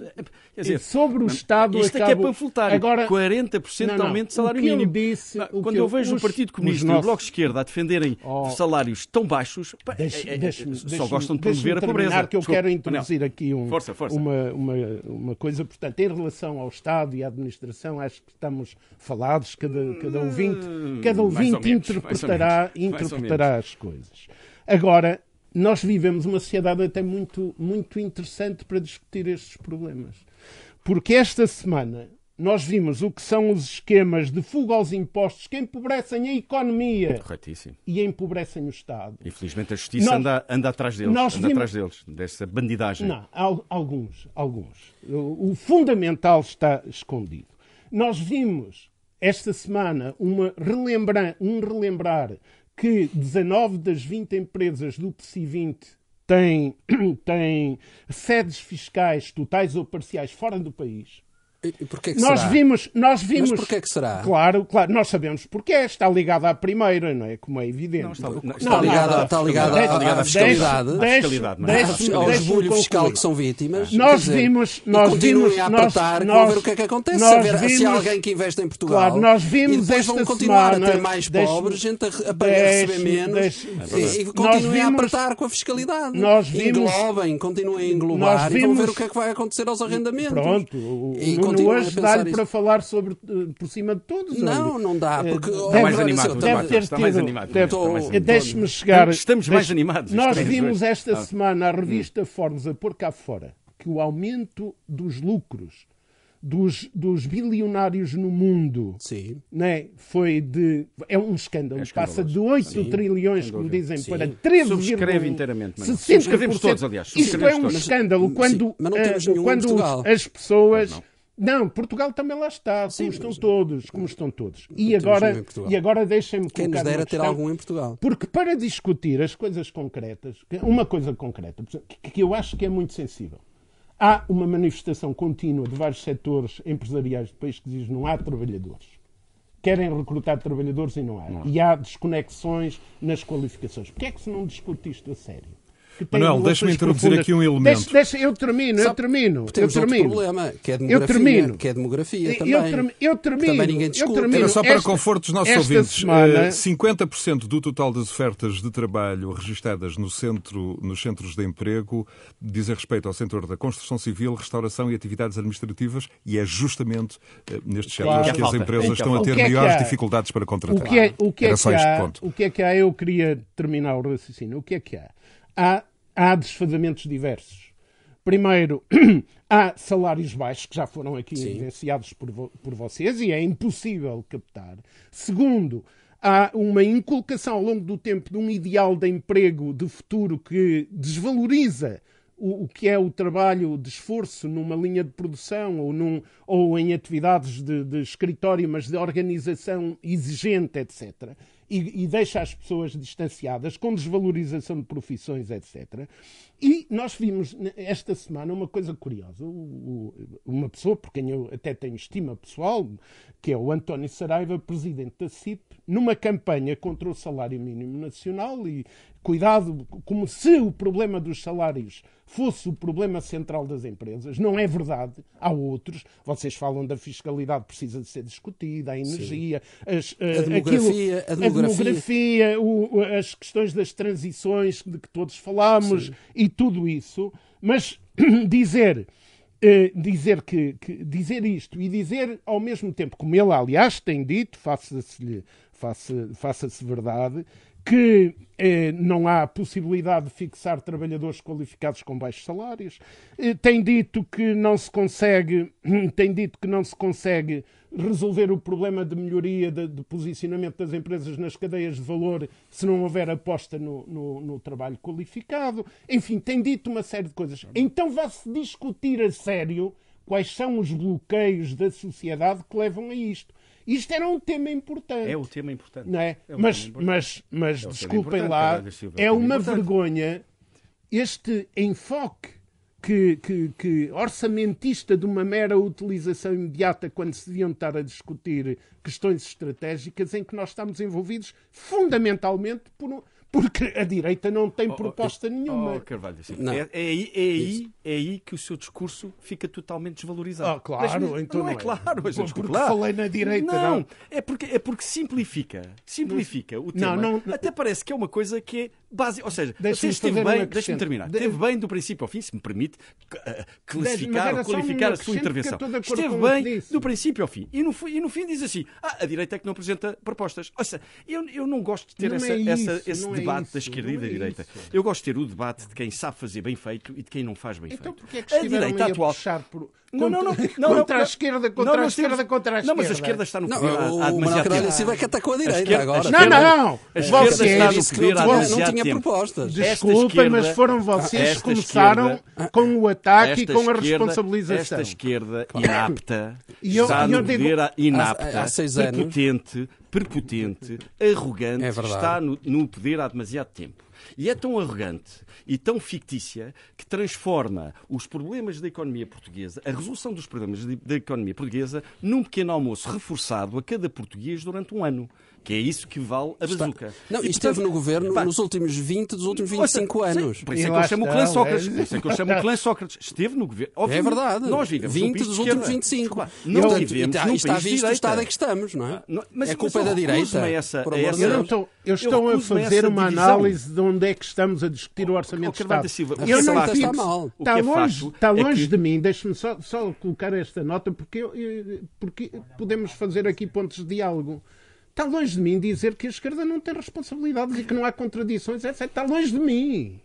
É- sobre o Estado. Isto é que é acabo- panfletário. Agora, 40% Não, de aumento de salário O mínimo. disse- o Quando eu eu- vejo os- o Partido Comunista e o Bloco de Esquerda a defenderem Oh. salários tão baixos, é- é- só gostam de promover a pobreza. que eu quero introduzir aqui um- Força, força. Uma, uma, uma coisa. Portanto, em relação ao Estado e à administração, acho que estamos falados, cada, cada ouvinte, cada Hum, mais ou ouvinte menos, interpretará, interpretará as coisas. Agora, nós vivemos uma sociedade até muito, muito interessante para discutir estes problemas. Porque esta semana nós vimos o que são os esquemas de fuga aos impostos que empobrecem a economia Corretíssimo. e empobrecem o Estado. Infelizmente a justiça Nós- anda, anda atrás deles. nós anda vimos- atrás deles. Dessa bandidagem. Não, al- alguns, alguns. O, o fundamental está escondido. Nós vimos esta semana uma relembra, um relembrar que 19 das 20 empresas do PSI 20 têm, têm sedes fiscais totais ou parciais fora do país. E e porquê que Nós será? vimos, nós vimos. Mas porquê que será? Claro, claro, nós sabemos porque está ligada à primeira, não é? Como é evidente. Não, está- não, Está está ligada, não, está ligada à, ligada fiscalidade, à deixa- ao esbulho fiscal que são vítimas. Nós dizer, vimos- e nós continuem vimos- a nós- apertar, nós- vão ver o que é que acontece. Se, nós se vimos- há alguém que investe em Portugal Claro, nós e vimos depois vão continuar semana, a ter mais deixe- pobres, gente a, a, deixe- receber menos deixe- e, e Nós continuem a vimos- apertar com a fiscalidade. nós vimos- Englobem, continuem a Nós englobar e vão vimos- ver o que é que vai acontecer aos arrendamentos. Pronto, o Nuno continuem a hoje dá-lhe para falar sobre, eh, por cima de todos. Não, olha. não dá, Eh, porque- deve- Está mais animado. deve deve ter está mais tido- animado. deve- está mais animado. Deixe-me chegar. Estamos mais animados, Nós vimos esta Ah. semana a revista Forbes a pôr cá fora que o aumento dos lucros dos, dos bilionários no mundo Sim. né, foi de. É um escândalo. É. Passa de 8 trilhões, como dizem, Sim. para 13, Subscreve inteiramente. 60%. Subscrevemos todos, aliás. Isto é Subscrevemos um todos. escândalo. Sim, Quando, mas não temos eh, nenhum em quando as pessoas. Não, Portugal também lá está, como estão mas- todos, como estão todos. E agora, e agora deixem-me Quem nos colocar dera ter algum em Portugal. Porque para discutir as coisas concretas, uma coisa concreta, que- eu acho que é muito sensível, há uma manifestação contínua de vários setores empresariais do país que diz não há trabalhadores. Querem recrutar trabalhadores e não há. E há desconexões nas qualificações. Porquê é que se não discute isto a sério? Que têm Manuel, deixa-me introduzir profundas. aqui um elemento. Deixa, deixa- eu termino, eu Sabe, termino. Eu Temos outro termino. problema, que é a Eu demografia. termino. Que é a demografia Eu, também. termi- eu termino. também ninguém eu discute. termino. Era só para Esta- conforto dos nossos esta ouvintes. semana- eh, 50% do total das ofertas de trabalho registadas no centro, nos centros de emprego dizem respeito ao setor da construção civil, restauração e atividades administrativas e é justamente eh, nestes Claro. setores que as empresas O que é estão a que ter é que maiores há? dificuldades para contratar. O que é, o que, é Era que só este há? ponto. O que é que há? Eu queria terminar o raciocínio. O que é que há? Há, há desfazamentos diversos. Primeiro, há salários baixos que já foram aqui Sim. evidenciados por, vo- por vocês e é impossível captar. Segundo, há uma inculcação ao longo do tempo de um ideal de emprego de futuro que desvaloriza o, o que é o trabalho de esforço numa linha de produção ou, num, ou em atividades de, de escritório, mas de organização exigente, etc. E, e deixa as pessoas distanciadas, com desvalorização de profissões, etc. E nós vimos esta semana uma coisa curiosa. Uma pessoa por quem eu até tenho estima pessoal, que é o António Saraiva, presidente da CIP, numa campanha contra o salário mínimo nacional e cuidado, como se o problema dos salários fosse o problema central das empresas. Não é verdade. Há outros. Vocês falam da fiscalidade precisa de ser discutida, a energia, as, eh, A demografia, aquilo- a demografia. demografia, o- as questões das transições de que todos falamos e tudo isso. Mas dizer eh, dizer que, que- dizer isto e dizer ao mesmo tempo, como ele aliás tem dito, faça-se faça, faça-se verdade, que eh, não há possibilidade de fixar trabalhadores qualificados com baixos salários. Eh, tem dito que não se consegue, tem dito que não se consegue resolver o problema de melhoria de, de posicionamento das empresas nas cadeias de valor se não houver aposta no, no- no trabalho qualificado. Enfim, tem dito uma série de coisas. Então vai-se discutir a sério quais são os bloqueios da sociedade que levam a isto. Isto era um tema importante. É o tema importante. Não é? É mas, importante. mas, mas É desculpem lá, é é um uma importante. vergonha este enfoque que, que, que orçamentista de uma mera utilização imediata quando se deviam estar a discutir questões estratégicas em que nós estamos envolvidos fundamentalmente por, um- porque a direita não tem proposta nenhuma. Oh, Carvalho, assim, Não. é, é aí, é, aí, é aí que o seu discurso fica totalmente desvalorizado. Ah, claro, então não, é não é. claro, mas Porque lá. falei na direita, não. É, porque, é porque simplifica. Simplifica o tema. não, não. Até parece que é uma coisa que é básica. Ou seja, Deixa-me você esteve bem, deixa-me terminar. De- Esteve bem do princípio ao fim, se me permite eh, Mas classificar ou qualificar a sua intervenção. Esteve bem do princípio ao fim. E no, e no fim diz assim: ah, a direita é que não apresenta propostas. Ou seja, eu, eu não gosto de ter Não essa, é essa- esse não é debate isso, da esquerda e não da é direita. isso. Eu gosto de ter o debate de quem sabe fazer bem feito e de quem não faz bem Então feito. porquê é que a estiveram direita a atual. puxar por... Não, não, não, não, não, contra não. a esquerda, Não, contra a nós esquerda, temos- contra a esquerda? Não, mas a esquerda está no Não, poder há- há Manuel demasiado tempo. Silva é que atacou a direita esquerda- agora. a Não, esquerda- não! A esquerda Vocês está no poder há não tinha, não demasiado tinha propostas. Desculpem, mas foram vocês que começaram esquerda- com o ataque e com a responsabilização. Esta esquerda inapta E eu- está no poder há- inapta, Há- há seis anos. prepotente, prepotente, arrogante, É está no, no poder há demasiado tempo. E é tão arrogante e tão fictícia que transforma os problemas da economia portuguesa, a resolução dos problemas da economia portuguesa, num pequeno almoço reforçado a cada português durante um ano. Que é isso que vale a bazuca. Não, E, esteve portanto, no governo pá, nos últimos 20 dos últimos Ouça, 25 sim, anos. Por isso é que eu chamo o clã Sócrates. é. Por isso é que eu chamo o clã Sócrates. Esteve no governo. É Obviamente, verdade. Nós vivemos num 20 país dos últimos esquerda. 25. Desculpa, Não portanto, vivemos está, num está visto o direita. estado em que estamos, não é? Não, mas- é culpa da direita. a essa- por amor essa- Eu, estou, eu estou a fazer uma análise de onde é que estamos a discutir o Orçamento. Silva, o que eu é não facto fico- está mal. O Está é longe, está é longe que- de mim. Deixe-me só, só colocar esta nota porque, porque podemos fazer aqui pontos de diálogo. Está longe de mim dizer que a esquerda não tem responsabilidades e que não há contradições, etc. Está longe de mim.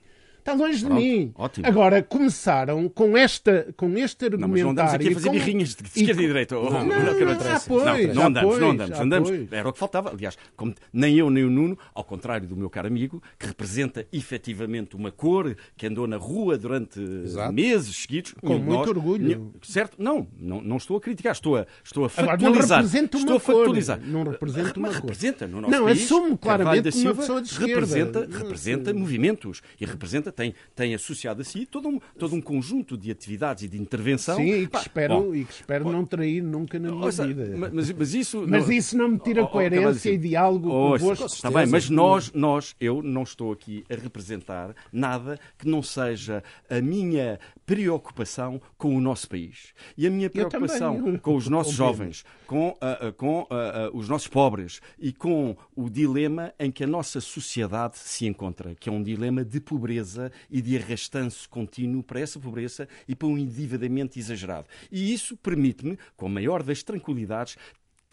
Está longe de mim. ótimo. Agora, começaram com, esta, com este Não, argumentário... mas não andamos aqui a fazer com- birrinhas de esquerda e direita. Oh, Não, não, não, não, já Não, pois, não andamos, pois, não andamos, andamos. pois. Era o que faltava. Aliás, como nem eu nem o Nuno, ao contrário do meu caro amigo, que representa efetivamente uma cor que andou na rua durante Exato. meses seguidos. Com muito nós- orgulho. certo? Não, não, não estou a criticar, estou a, estou a Agora, não factualizar. representa uma estou a cor. factualizar. Não representa uma cor. representa no nosso Não, país. assume Carvalho claramente uma pessoa de esquerda. representa, Não, representa movimentos e representa tem, tem associado a si todo um, todo um conjunto de atividades e de intervenção. Sim, e que Pá, espero, bom, e que espero não trair nunca na minha vida. Mas, mas isso, Mas não- isso não me tira Oh, oh, coerência e diálogo Ouça, convosco. Está bem, mas nós, nós, eu não estou aqui a representar nada que não seja a minha preocupação com o nosso país. E a minha preocupação com os nossos jovens, com, ah, com ah, ah, os nossos pobres e com o dilema em que a nossa sociedade se encontra, que é um dilema de pobreza e de arrastanço contínuo para essa pobreza e para um endividamento exagerado. E isso permite-me, com a maior das tranquilidades,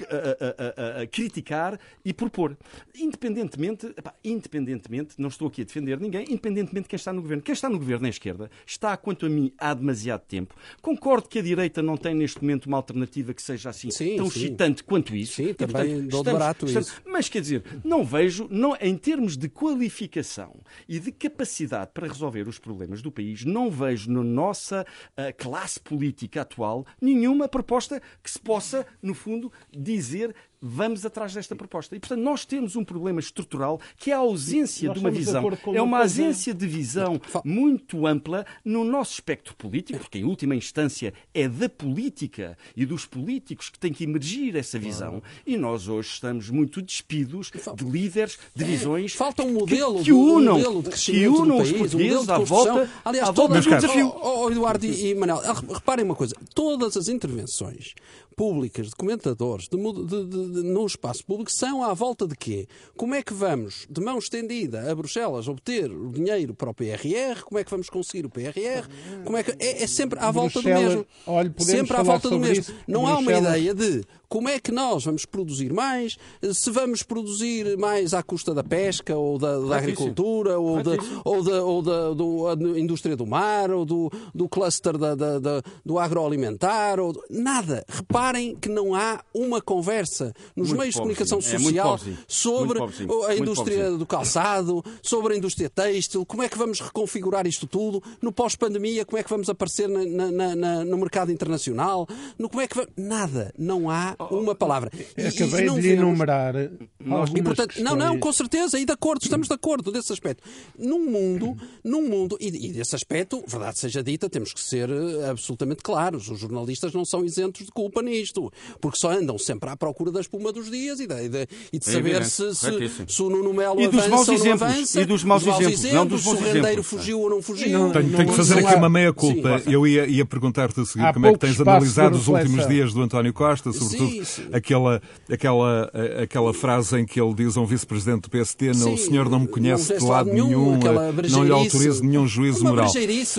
a, a- a- criticar e propor. Independentemente, epá, independentemente, não estou aqui a defender ninguém, independentemente de quem está no governo. Quem está no governo na esquerda está, quanto a mim, há demasiado tempo. Concordo que a direita não tem neste momento uma alternativa que seja assim Sim, tão sim. excitante quanto isso. Sim, E, também de barato isso. Mas quer dizer, não vejo, não, em termos de qualificação e de capacidade para resolver os problemas do país, não vejo na nossa ah, classe política atual nenhuma proposta que se possa, no fundo, dizer vamos atrás desta proposta. E, portanto, nós temos um problema estrutural que é a ausência de uma de visão. com É uma ausência de visão muito ampla no nosso espectro político, porque, em última instância, é da política e dos políticos que tem que emergir essa visão. E nós hoje estamos muito despidos de líderes, de visões Falta um que- modelo, que, de, um unam, modelo de que crescimento unam do os país, um modelo portugueses de à volta, Aliás, à volta todas, do desafio. Oh, oh, Eduardo e, e Manel, ah, reparem uma coisa: todas as intervenções públicas de comentadores de de- de- de- no espaço público são à volta de quê? Como é que vamos, de mão estendida, a Bruxelas, obter o dinheiro para o PRR? Como é que vamos conseguir o PRR? Como é, que, é, é sempre à volta do Bruxelas- mesmo. olha, sempre à volta do mesmo. isso. Não há uma Bruxelas- ideia de como é que nós vamos produzir mais, se vamos produzir mais à custa da pesca ou da, da agricultura ou da, ou da, ou da do- a indústria do mar ou do, do cluster da, da- da- do agroalimentar. Ou, nada. Reparem que não há uma conversa nos Muito meios de comunicação É muito social pobrezinho. sobre pobrezinho. a indústria do calçado, sobre a indústria têxtil, como é que vamos reconfigurar isto tudo, no pós-pandemia, como é que vamos aparecer na- na- na- na- no mercado internacional, no como é que va- nada, não há uma palavra. E- e- Acabei e não de vemos- enumerar algumas e, portanto, não, não, questões. com certeza, e de acordo, estamos de acordo desse aspecto. Num mundo, num mundo, e, e desse aspecto, verdade seja dita, temos que ser eh, absolutamente claros. Os jornalistas não são isentos de culpa nisto, porque só andam sempre à procura da espuma dos dias e de, e de- e de É saber se, se, se o Nuno Melo E dos maus ou não exemplos, avança. e dos maus Os exemplos, não dos se o bons rendeiro exemplos. fugiu ou não fugiu. Não, Tenho, não- tenho que fazer não aqui uma meia Sim, culpa. força. Eu ia, ia perguntar-te a seguir Há como é que tens analisado os últimos dias do António Costa, sobretudo Sim, sim. Aquela, aquela, aquela frase em que ele diz a um vice-presidente do PST: não, o Sim, senhor não me não conhece veste de lado nenhum, eh, não lhe autorizo nenhum juízo moral.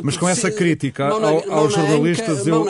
Mas com essa crítica ao- aos na jornalistas, eu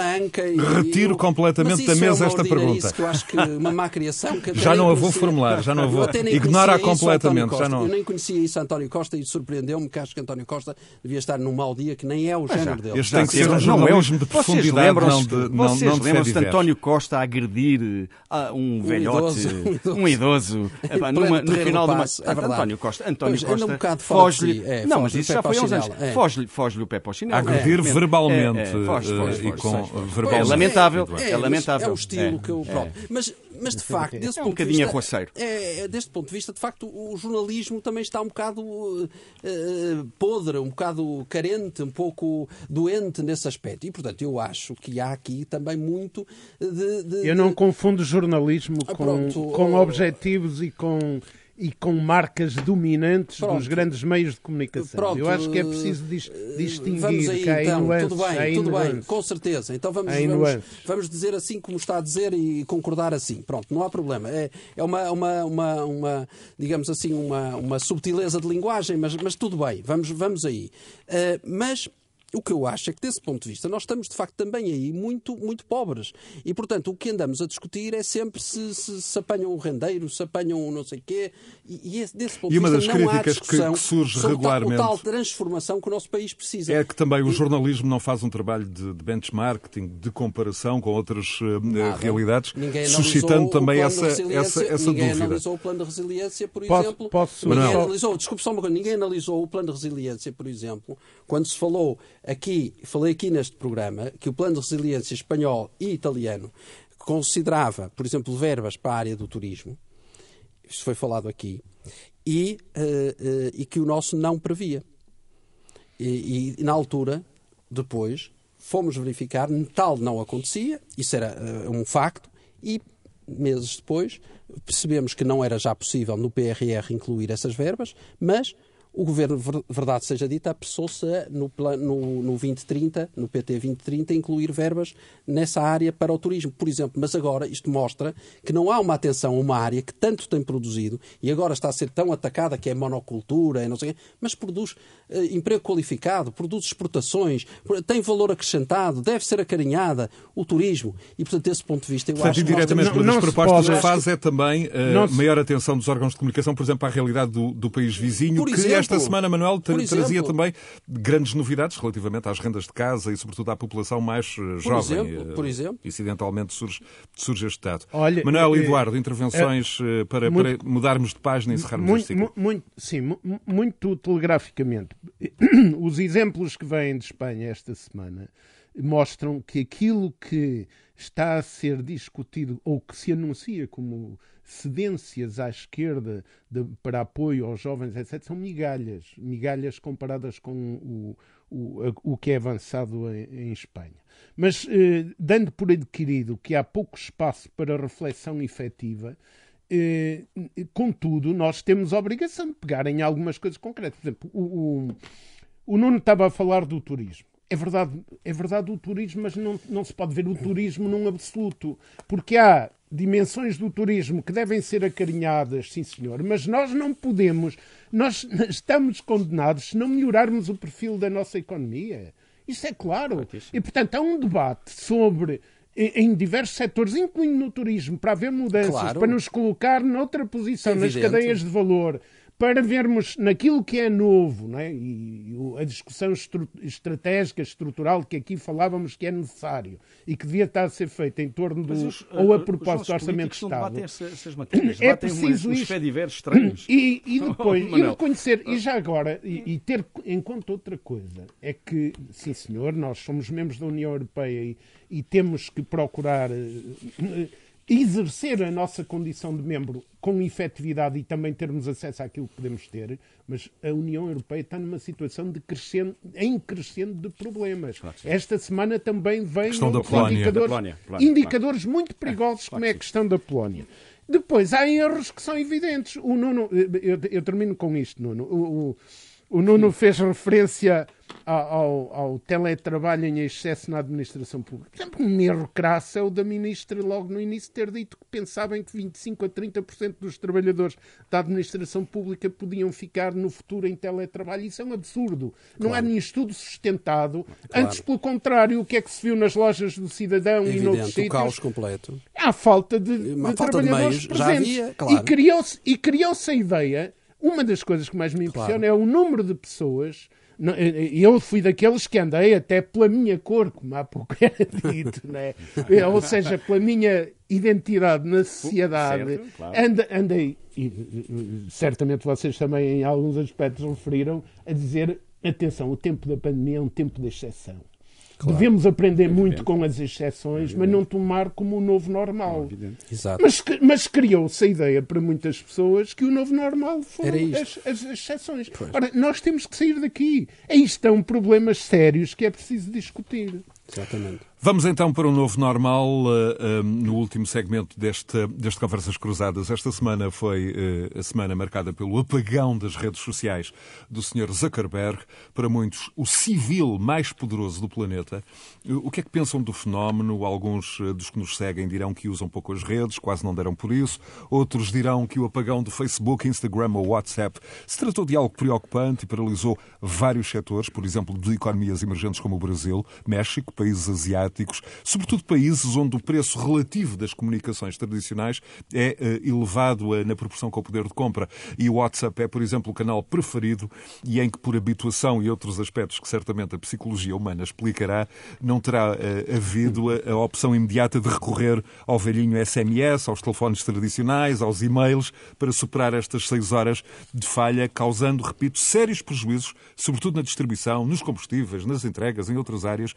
retiro completamente da é mesa esta pergunta. Eu acho que uma má criação. Que Já não a vou formular, já não a vou. Ignora isso, completamente, já não. Eu nem conhecia isso a António Costa e surpreendeu-me que acho que António Costa devia estar num mau dia que nem é o género dele. Este tem que ser um Não é jornalismo de profundidade, não lembram-se de, não, vocês não lembram-se de. António Costa a agredir ah, um velhote, idoso, um idoso. um numa- no final de uma... é verdade. António Costa, António Pois, Costa um foge-lhe... é, não, mas isso já foi há uns anos. é. Foge-lhe foge o pé para o chinelo. Agredir verbalmente É, foge, eh, foge, e com verbalmente. É lamentável, É, lamentável. É o estilo que eu. Pronto. Mas, mas de facto, desse É um de bocadinho vista, arruaceiro. É, é, deste ponto de vista, de facto, o jornalismo também está um bocado eh, podre, um bocado carente, um pouco doente nesse aspecto. E, portanto, eu acho que há aqui também muito de. de- Eu não de- confundo jornalismo Ah, com, pronto, com oh. objetivos e com, e com marcas dominantes Pronto. dos grandes meios de comunicação. Pronto, Eu acho que é eh, preciso dis- Vamos distinguir aí, que há então, nuances. tudo bem, tudo bem, com certeza. Então vamos, vamos, vamos dizer assim como está a dizer e concordar assim. Pronto, não há problema. É, é uma, uma, uma, uma, digamos assim, uma, uma subtileza de linguagem, mas, mas tudo bem, vamos, vamos aí. Eh, mas o que eu acho é que, desse ponto de vista, nós estamos, de facto, também aí muito, muito pobres. E, portanto, o que andamos a discutir é sempre se, se, se apanham o rendeiro, se apanham o não sei quê. E, e esse- desse ponto E uma de das vista, não há críticas que- discussão que surge tal- regularmente- o tal transformação que o nosso país precisa. É que também o jornalismo não faz um trabalho de, de benchmarking, de comparação com outras eh, Nada. realidades, Ninguém suscitando também essa, essa, essa ninguém dúvida. analisou o plano de resiliência, por Posso- exemplo. posso- ninguém Manuel. analisou, desculpe só uma coisa, ninguém analisou o plano de resiliência, por exemplo, quando se falou aqui, falei aqui neste programa, que o plano de resiliência espanhol e italiano considerava, por exemplo, verbas para a área do turismo, isto foi falado aqui, e, eh, eh, e que o nosso não previa. E, e, na altura, depois, fomos verificar, tal não acontecia, isso era uh, um facto, e meses depois percebemos que não era já possível no PRR incluir essas verbas, mas o governo, verdade seja dita, apressou-se no, no, no 2030, no PT 2030, incluir verbas nessa área para o turismo, por exemplo. Mas agora isto mostra que não há uma atenção a uma área que tanto tem produzido e agora está a ser tão atacada que é monocultura, é não sei, mas produz uh, emprego qualificado, produz exportações, tem valor acrescentado, deve ser acarinhada o turismo. E, portanto, desse ponto de vista, eu portanto, acho que. Diretamente, uma das propostas que faz é também uh, maior atenção dos órgãos de comunicação, por exemplo, à realidade do, do país vizinho, por que exemplo, esta semana, Manuel, tra trazia também grandes novidades relativamente às rendas de casa e, sobretudo, à população mais uh, jovem. Exemplo, por exemplo. Incidentalmente surge, surge este dado. Olha, Manuel e Eduardo, intervenções para, muito, para, mudarmos de página e encerrarmos muito, este ciclo. Muito, sim, muito telegraficamente. Os exemplos que vêm de Espanha esta semana mostram que aquilo que está a ser discutido ou que se anuncia como cedências à esquerda de, para apoio aos jovens, etc., são migalhas, migalhas comparadas com o, o, o que é avançado em, em Espanha. Mas, eh, dando por adquirido que há pouco espaço para reflexão efetiva, eh, contudo, nós temos a obrigação de pegar em algumas coisas concretas. Por exemplo, o, o, o Nuno estava a falar do turismo. É verdade, é verdade o turismo, mas não, não se pode ver o turismo num absoluto, porque há dimensões do turismo que devem ser acarinhadas, sim senhor, mas nós não podemos, nós estamos condenados se não melhorarmos o perfil da nossa economia. Isso é claro. E, portanto, há um debate sobre em diversos setores, incluindo no turismo, para haver mudanças, claro. para nos colocar noutra posição é nas cadeias de valor, para vermos naquilo que é novo, não é? e a discussão estru estratégica, estrutural, que aqui falávamos que é necessário e que devia estar a ser feita em torno do. Os, ou a propósito do Orçamento de Estado. Essas, essas matérias, é preciso umas, isto. estranhos. E, e depois, oh, e reconhecer, e já agora, e, e, ter em conta outra coisa, é que, sim senhor, nós somos membros da União Europeia e, e temos que procurar. Uh, exercer a nossa condição de membro com efetividade e também termos acesso àquilo que podemos ter, mas a União Europeia está numa situação de crescendo, em crescendo de problemas. Claro Esta semana também vem indicadores, Polónia, Polónia, indicadores claro. muito perigosos, claro, como é a questão da Polónia. Depois, há erros que são evidentes. O Nuno, eu, eu termino com isto, Nuno. O, o, o Nuno fez referência ao, ao, teletrabalho em excesso na administração pública. Por exemplo, um erro crasso é o da ministra logo no início ter dito que pensavam que 25% a 30% dos trabalhadores da administração pública podiam ficar no futuro em teletrabalho. Isso é um absurdo. Claro. Não há nenhum estudo sustentado. Claro. Antes, pelo contrário, o que é que se viu nas lojas do cidadão Evidente, e noutros sítios? o caos completo. Há falta de, de falta trabalhadores de meios, presentes. Já havia, claro. E criou-se criou a ideia uma das coisas que mais me impressiona claro. é o número de pessoas. Eu fui daqueles que andei até pela minha cor, como há pouco era dito, né? ou seja, pela minha identidade na sociedade. Certo, claro. andei, e certamente vocês também em alguns aspectos referiram, a dizer: atenção, o tempo da pandemia é um tempo de exceção. Claro. Devemos aprender é muito com as exceções, é mas não tomar como o novo normal. É Exato. Mas, mas criou-se a ideia para muitas pessoas que o novo normal foram as, as, exceções. Pois. Ora, nós temos que sair daqui. Aí estão problemas sérios que é preciso discutir. Exatamente. Vamos então para um novo normal uh, uh, no último segmento deste, deste Conversas Cruzadas. Esta semana foi uh, a semana marcada pelo apagão das redes sociais do Sr. Zuckerberg, para muitos o civil mais poderoso do planeta. O que é que pensam do fenómeno? Alguns dos que nos seguem dirão que usam pouco as redes, quase não deram por isso. Outros dirão que o apagão do Facebook, Instagram ou WhatsApp se tratou de algo preocupante e paralisou vários setores, por exemplo, de economias emergentes como o Brasil, México, países asiáticos sobretudo países onde o preço relativo das comunicações tradicionais é uh, elevado uh, na proporção com o poder de compra. E o WhatsApp é, por exemplo, o canal preferido e em que, por habituação e outros aspectos que certamente a psicologia humana explicará, não terá uh, havido a, a opção imediata de recorrer ao velhinho SMS, aos telefones tradicionais, aos e-mails, para superar estas seis horas de falha, causando, repito, sérios prejuízos, sobretudo na distribuição, nos combustíveis, nas entregas, em outras áreas,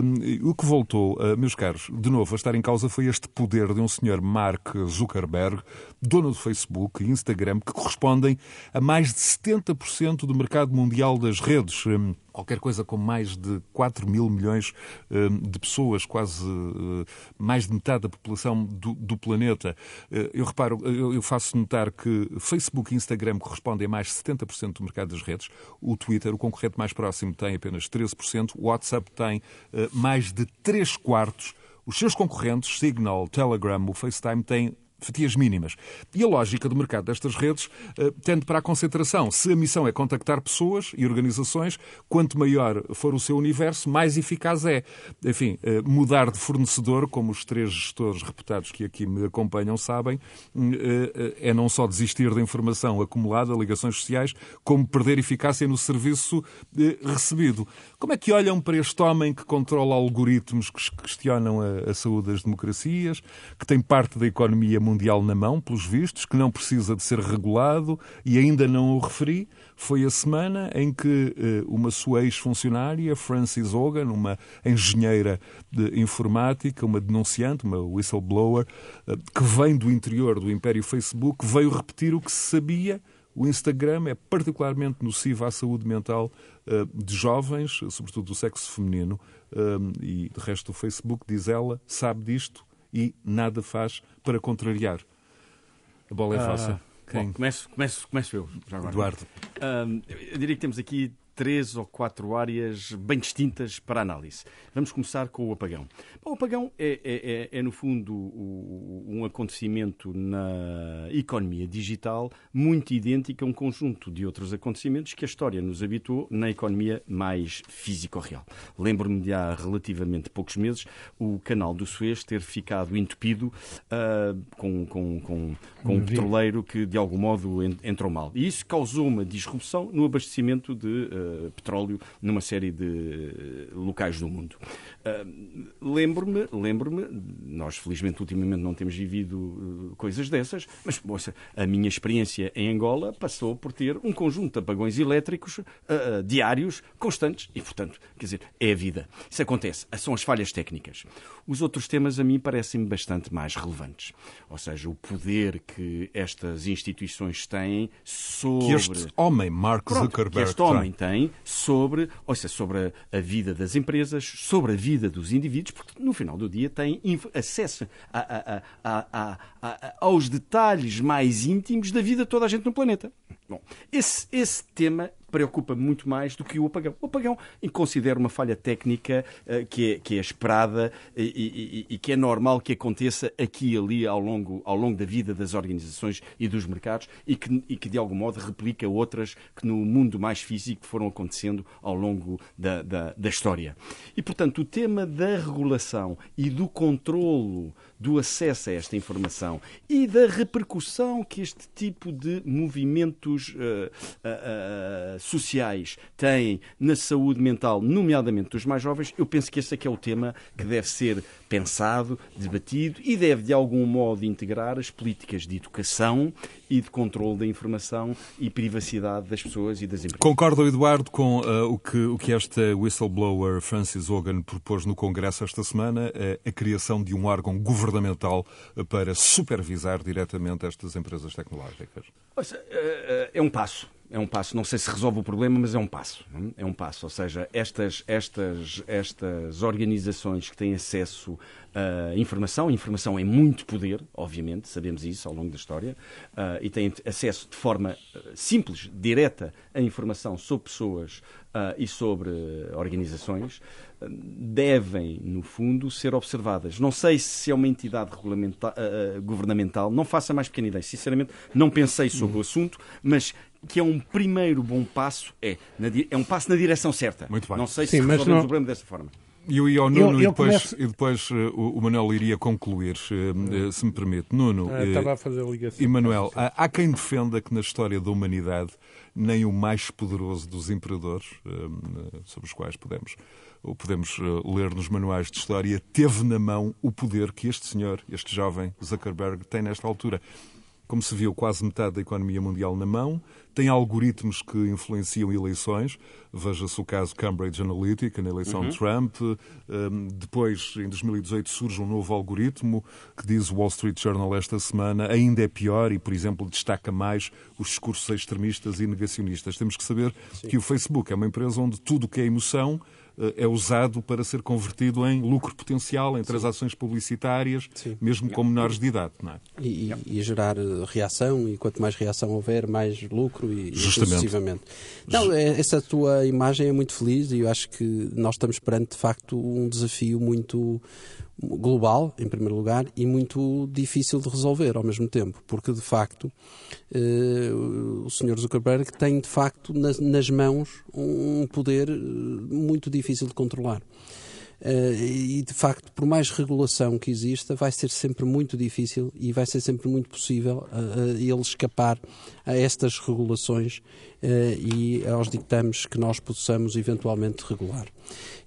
um, o que voltou, eh, meus caros, de novo a estar em causa foi este poder de um senhor Mark Zuckerberg, dono do Facebook e Instagram, que correspondem a mais de 70% do mercado mundial das redes. Hum, qualquer coisa com mais de 4 mil milhões hum, de pessoas, quase hum, mais de metade da população do, do planeta. Hum, eu reparo, eu faço notar que Facebook e Instagram correspondem a mais de 70% do mercado das redes. O Twitter, o concorrente mais próximo, tem apenas 13%. O WhatsApp tem mais de 3 quartos. Os seus concorrentes, Signal, Telegram, o FaceTime, têm fatias mínimas. E a lógica do mercado destas redes uh, tende para a concentração. Se a missão é contactar pessoas e organizações, quanto maior for o seu universo, mais eficaz é. Enfim, uh, mudar de fornecedor, como os três gestores reputados que aqui me acompanham sabem, uh, é não só desistir da informação acumulada, ligações sociais, como perder eficácia no serviço recebido. Como é que olham para este homem que controla algoritmos que questionam a saúde das democracias, que tem parte da economia mundial Mundial na mão, pelos vistos, que não precisa de ser regulado e ainda não o referi. Foi a semana em que eh, uma sua ex-funcionária, Frances Hogan, uma engenheira de informática, uma denunciante, uma whistleblower, eh, que vem do interior do império Facebook, veio repetir o que se sabia o Instagram é particularmente nocivo à saúde mental uh, de jovens, sobretudo do sexo feminino, e de resto o Facebook, diz ela, sabe disto e nada faz para contrariar. A bola é ah. Quem? Bom, começo, começo, começo eu, já agora. Eduardo. eu diria que temos aqui três ou quatro áreas bem distintas para análise. Vamos começar com o apagão. Bom, o apagão é, é, é, é no fundo, um acontecimento na economia digital muito idêntico a um conjunto de outros acontecimentos que a história nos habituou na economia mais físico-real. Lembro-me de há relativamente poucos meses o canal do Suez ter ficado entupido uh, com, com, com, com um petroleiro que de algum modo entrou mal. E isso causou uma disrupção no abastecimento de uh, petróleo numa série de locais do mundo. Uh, lembro-me, lembro-me, nós felizmente ultimamente não temos vivido uh, coisas dessas, mas a minha experiência em Angola passou por ter um conjunto de apagões elétricos uh, diários, constantes, e portanto, quer dizer, é a vida. Isso acontece, são as falhas técnicas. Os outros temas a mim parecem bastante mais relevantes. Ou seja, o poder que estas instituições têm sobre. Que este homem, Mark Zuckerberg, que este homem tem sobre, ou seja, sobre a, a vida das empresas, sobre a vida dos indivíduos, porque no final do dia têm acesso a, a, aos detalhes mais íntimos da vida de toda a gente no planeta. Bom, esse, esse tema preocupa muito mais do que o apagão. O apagão considero uma falha técnica uh, que, é, que é esperada e, e, e, que é normal que aconteça aqui e ali ao longo, ao longo da vida das organizações e dos mercados e que, e que de algum modo replica outras que no mundo mais físico foram acontecendo ao longo da, da, da história. E, portanto, o tema da regulação e do controlo do acesso a esta informação e da repercussão que este tipo de movimentos uh, uh, uh, sociais têm na saúde mental, nomeadamente dos mais jovens, eu penso que esse é é o tema que deve ser pensado, debatido e deve, de algum modo, integrar as políticas de educação e de controle da informação e privacidade das pessoas e das empresas. Concordo, Eduardo, com uh, o, que, o que esta whistleblower Francis Hogan propôs no Congresso esta semana, uh, a criação de um órgão governamental para supervisar diretamente estas empresas tecnológicas. Uh, é um passo é um passo. Não sei se resolve o problema, mas é um passo. É um passo. Ou seja, estas, estas, estas organizações que têm acesso a informação, informação é muito poder, obviamente, sabemos isso ao longo da história, uh, e têm acesso de forma uh, simples, direta, a informação sobre pessoas uh, e sobre organizações, devem, no fundo, ser observadas. Não sei se é uma entidade governamental, não faço a mais pequena ideia. Sinceramente, não pensei sobre o assunto, mas que é um primeiro bom passo, é, na, é um passo na direção certa. Muito bem. Não sei Sim, se resolvemos não... o problema dessa forma. E eu ia ao Nuno eu, eu e depois, começo... e depois uh, o Manuel iria concluir, uh, uh, se me permite. Nuno ah, estava a fazer a ligação. e Manuel, há, há, quem defenda que na história da humanidade nem o mais poderoso dos imperadores, sobre os quais podemos, podemos ler nos manuais de história, teve na mão o poder que este senhor, este jovem Zuckerberg, tem nesta altura. como se viu, quase metade da economia mundial na mão, tem algoritmos que influenciam eleições. Veja-se o caso Cambridge Analytica na eleição uhum. de Trump. Um, depois, em 2018, surge um novo algoritmo que diz o Wall Street Journal esta semana ainda é pior e, por exemplo, destaca mais os discursos extremistas e negacionistas. Temos que saber Sim. que o Facebook é uma empresa onde tudo o que é emoção eh, é usado para ser convertido em lucro potencial, em transações publicitárias, Sim. mesmo com menores de idade. Não é? e, e, e, gerar reação, e quanto mais reação houver, mais lucro e sucessivamente. Não, é, essa tua imagem é muito feliz e eu acho que nós estamos perante, de facto, um desafio muito global, em primeiro lugar, e muito difícil de resolver ao mesmo tempo, porque de facto eh, o Sr. Zuckerberg tem de facto nas, nas mãos um poder eh, muito difícil de controlar. Uh, e de facto, por mais regulação que exista, vai ser sempre muito difícil e vai ser sempre muito possível uh, uh, ele escapar a estas regulações e aos ditames que nós possamos eventualmente regular.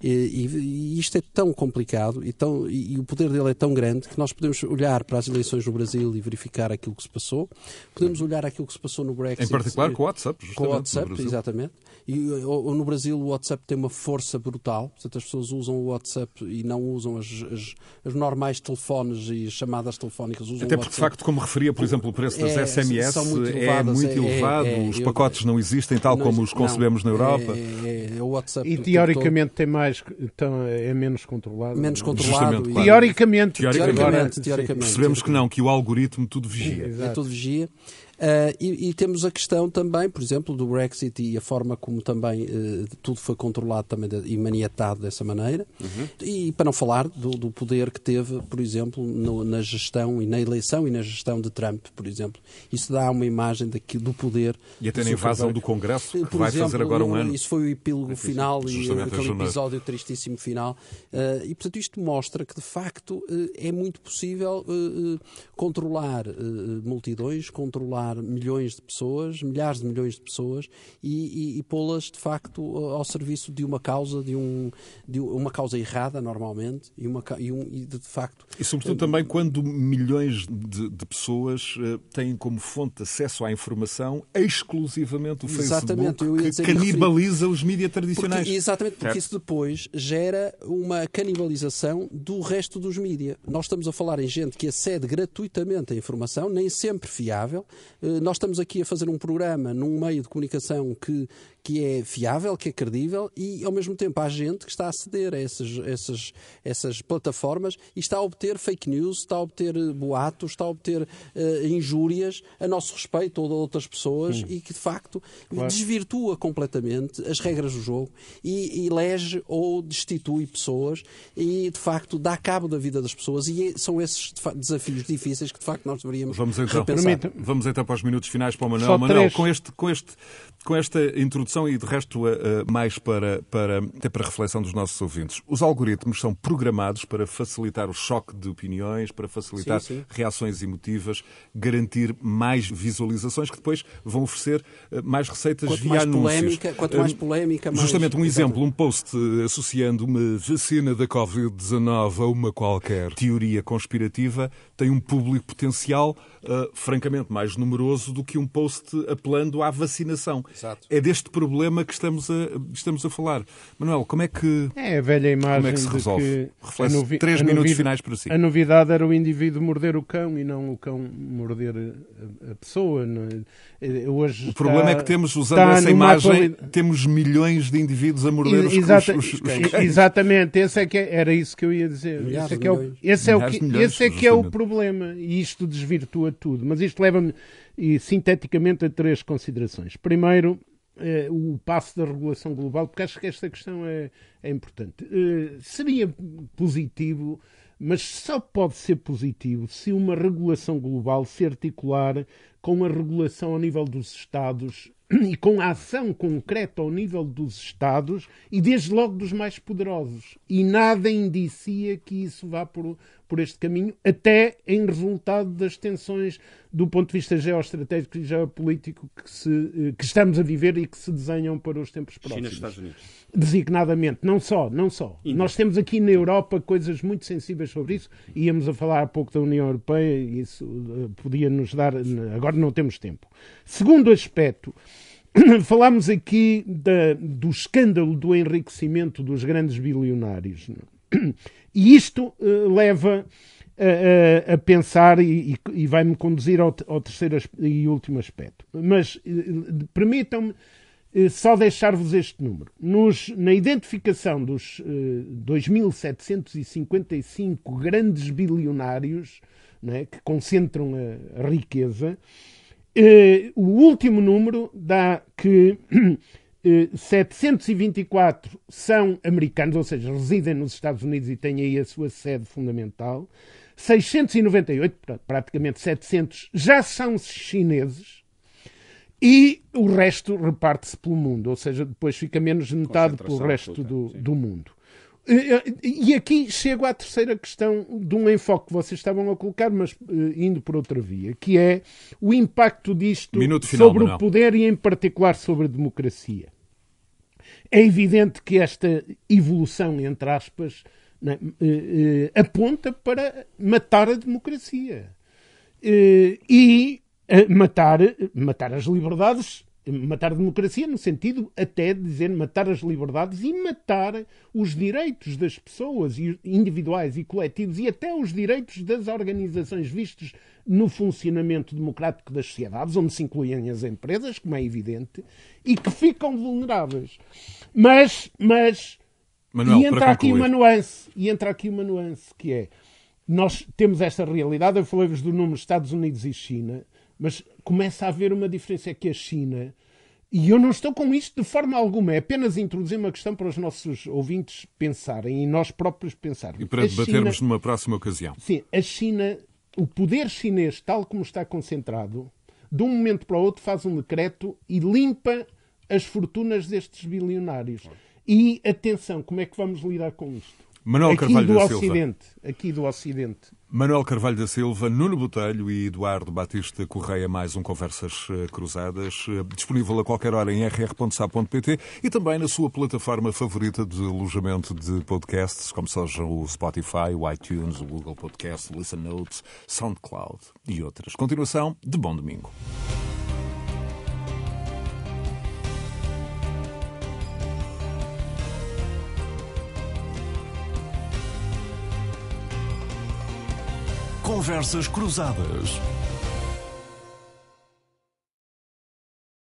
E, e, isto é tão complicado e, tão, e, o poder dele é tão grande que nós podemos olhar para as eleições no Brasil e verificar aquilo que se passou, podemos olhar aquilo que se passou no Brexit. Em particular com o WhatsApp. Com o WhatsApp, exatamente. E ou, no Brasil o WhatsApp tem uma força brutal, portanto as pessoas usam o WhatsApp e não usam as, as, as normais telefones e chamadas telefónicas. Usam Até porque, de facto, como referia, por exemplo, o preço das é, SMS é muito é, elevado, é, os pacotes eu, não existem tal como os concebemos na Europa. É, o WhatsApp e teoricamente tem mais, então, é menos controlado. Menos controlado. E... Teoricamente, teoricamente, teoricamente, teoricamente, Percebemos que não, que o algoritmo tudo vigia. É tudo vigia. Uh, e, e, temos a questão também, por exemplo, do Brexit e a forma como também uh, tudo foi controlado também de, e maniatado dessa maneira. Uhum. E para não falar do, do, poder que teve, por exemplo, no, na gestão e na eleição e na gestão de Trump, por exemplo. Isso dá uma imagem daqui, do poder. E até na invasão do Congresso, que por vai exemplo, fazer agora um ano. Isso foi o epílogo final e aquele episódio tristíssimo final. Uh, e, portanto, isto mostra que, de facto, é muito possível controlar multidões, controlar milhões de pessoas, milhares de milhões de pessoas e, e, e pô-las de facto ao serviço de uma causa, de, um, de uma causa errada normalmente e, uma, e, um, e de, de facto. E sobretudo também quando milhões de, de pessoas uh, têm como fonte de acesso à informação exclusivamente o exatamente, Facebook que canibaliza os mídias tradicionais. Porque, exatamente, porque isso depois gera uma canibalização do resto dos mídias. Nós estamos a falar em gente que acede gratuitamente à informação, nem sempre fiável, eh, nós estamos aqui a fazer um programa num meio de comunicação que que é fiável, que é credível e, ao mesmo tempo, há gente que está a aceder a essas, essas, essas plataformas e está a obter fake news, está a obter eh, boatos, está a obter uh, injúrias a nosso respeito ou de outras pessoas hum. e que, de facto, claro. desvirtua completamente as regras do jogo e elege ou destitui pessoas e, de facto, dá cabo da vida das pessoas e é, são esses desafios difíceis que, de facto, nós deveríamos vamos então, repensar. Vamos então para os minutos finais para o Manuel. Manuel, com, este, com, este, com esta introdução e de resto mais para, para, até para reflexão dos nossos ouvintes. Os algoritmos são programados para facilitar o choque de opiniões, para facilitar sim, sim. reações emotivas, garantir mais visualizações que depois vão oferecer eh, mais receitas quanto via mais anúncios. Polémica, quanto mais polémica, mais... Justamente um exemplo, um post associando uma vacina da Covid-19 a uma qualquer teoria conspirativa tem um público potencial uh, francamente mais numeroso do que um post apelando à vacinação. Exato. É deste problema que estamos a, estamos a falar. Manuel, como é que. É a velha imagem. Como é que se resolve? Reflete novi... três minutos finais para si. A novidade era o indivíduo morder o cão e não o cão morder a, a pessoa. É? Hoje o problema está, é que temos, usando essa imagem, atualidade... temos milhões de indivíduos a morder Exata... os, os, os, Exatamente, esse é que é, era isso que eu ia dizer. esse é que é o, esse é, o que, esse é, que é o problema. E isto desvirtua tudo. Mas isto leva-me, sinteticamente, a três considerações. Primeiro, Uh, o passo da regulação global, porque acho que esta questão é, é importante. Uh, seria positivo, mas só pode ser positivo se uma regulação global se articular com a regulação ao nível dos Estados e com a ação concreta ao nível dos Estados e, desde logo, dos mais poderosos. E nada indicia que isso vá por, por este caminho, até em resultado das tensões do ponto de vista geoestratégico e geopolítico que, se, eh, que estamos a viver e que se desenham para os tempos próximos. China, Estados Unidos. Designadamente, não só, não só. Índia. Nós temos aqui na Europa coisas muito sensíveis sobre isso. Íamos a falar há pouco da União Europeia e isso uh, podia nos dar. Agora não temos tempo. Segundo aspecto, falámos aqui da, do escândalo do enriquecimento dos grandes bilionários. E isto uh, leva a, a, a, pensar e, e vai-me conduzir ao, ao, terceiro e último aspecto. Mas uh, permitam-me uh, só deixar-vos este número. Nos, na identificação dos 2.755 grandes bilionários né, que concentram a, a riqueza, o último número dá que 724 eh, são americanos, ou seja, residem nos Estados Unidos e têm aí a sua sede fundamental. 698, praticamente 700, já são chineses. E o resto reparte-se pelo mundo, ou seja, depois fica menos de metade pelo resto do, do mundo. E aqui chego à terceira questão de um enfoque que vocês estavam a colocar, mas indo por outra via, que é o impacto disto final, sobre Manuel. o poder e, em particular, sobre a democracia. É evidente que esta evolução, entre aspas, né, eh, eh, aponta para matar a democracia. Eh, e matar, matar as liberdades, matar a democracia no sentido até de dizer matar as liberdades e matar os direitos das pessoas individuais e coletivos e até os direitos das organizações vistos no funcionamento democrático das sociedades, onde se incluem as empresas, como é evidente, e que ficam vulneráveis. Mas, mas Manuel, e entra aqui uma nuance, e entra aqui uma nuance que é nós temos esta realidade, eu falei-vos do número Estados Unidos e China, mas começa a haver uma diferença é que a China e eu não estou com isto de forma alguma, é apenas introduzir uma questão para os nossos ouvintes pensarem e nós próprios pensarmos. E para a debatermos China, numa próxima ocasião. Sim, a China o poder chinês, tal como está concentrado, de um momento para o outro faz um decreto e limpa as fortunas destes bilionários. E atenção, como é que vamos lidar com isto? Manuel aqui Carvalho do Ocidente, Silva. aqui do Ocidente. Manuel Carvalho da Silva, Nuno Botelho e Eduardo Batista Correia, mais um Conversas eh, Cruzadas, eh, disponível a qualquer hora em rr.sa.pt e também na sua plataforma favorita de alojamento de podcasts, como sejam o Spotify, o iTunes, o Google Podcast, o Listen Notes, SoundCloud e outras. Continuação de bom domingo. Conversas Cruzadas.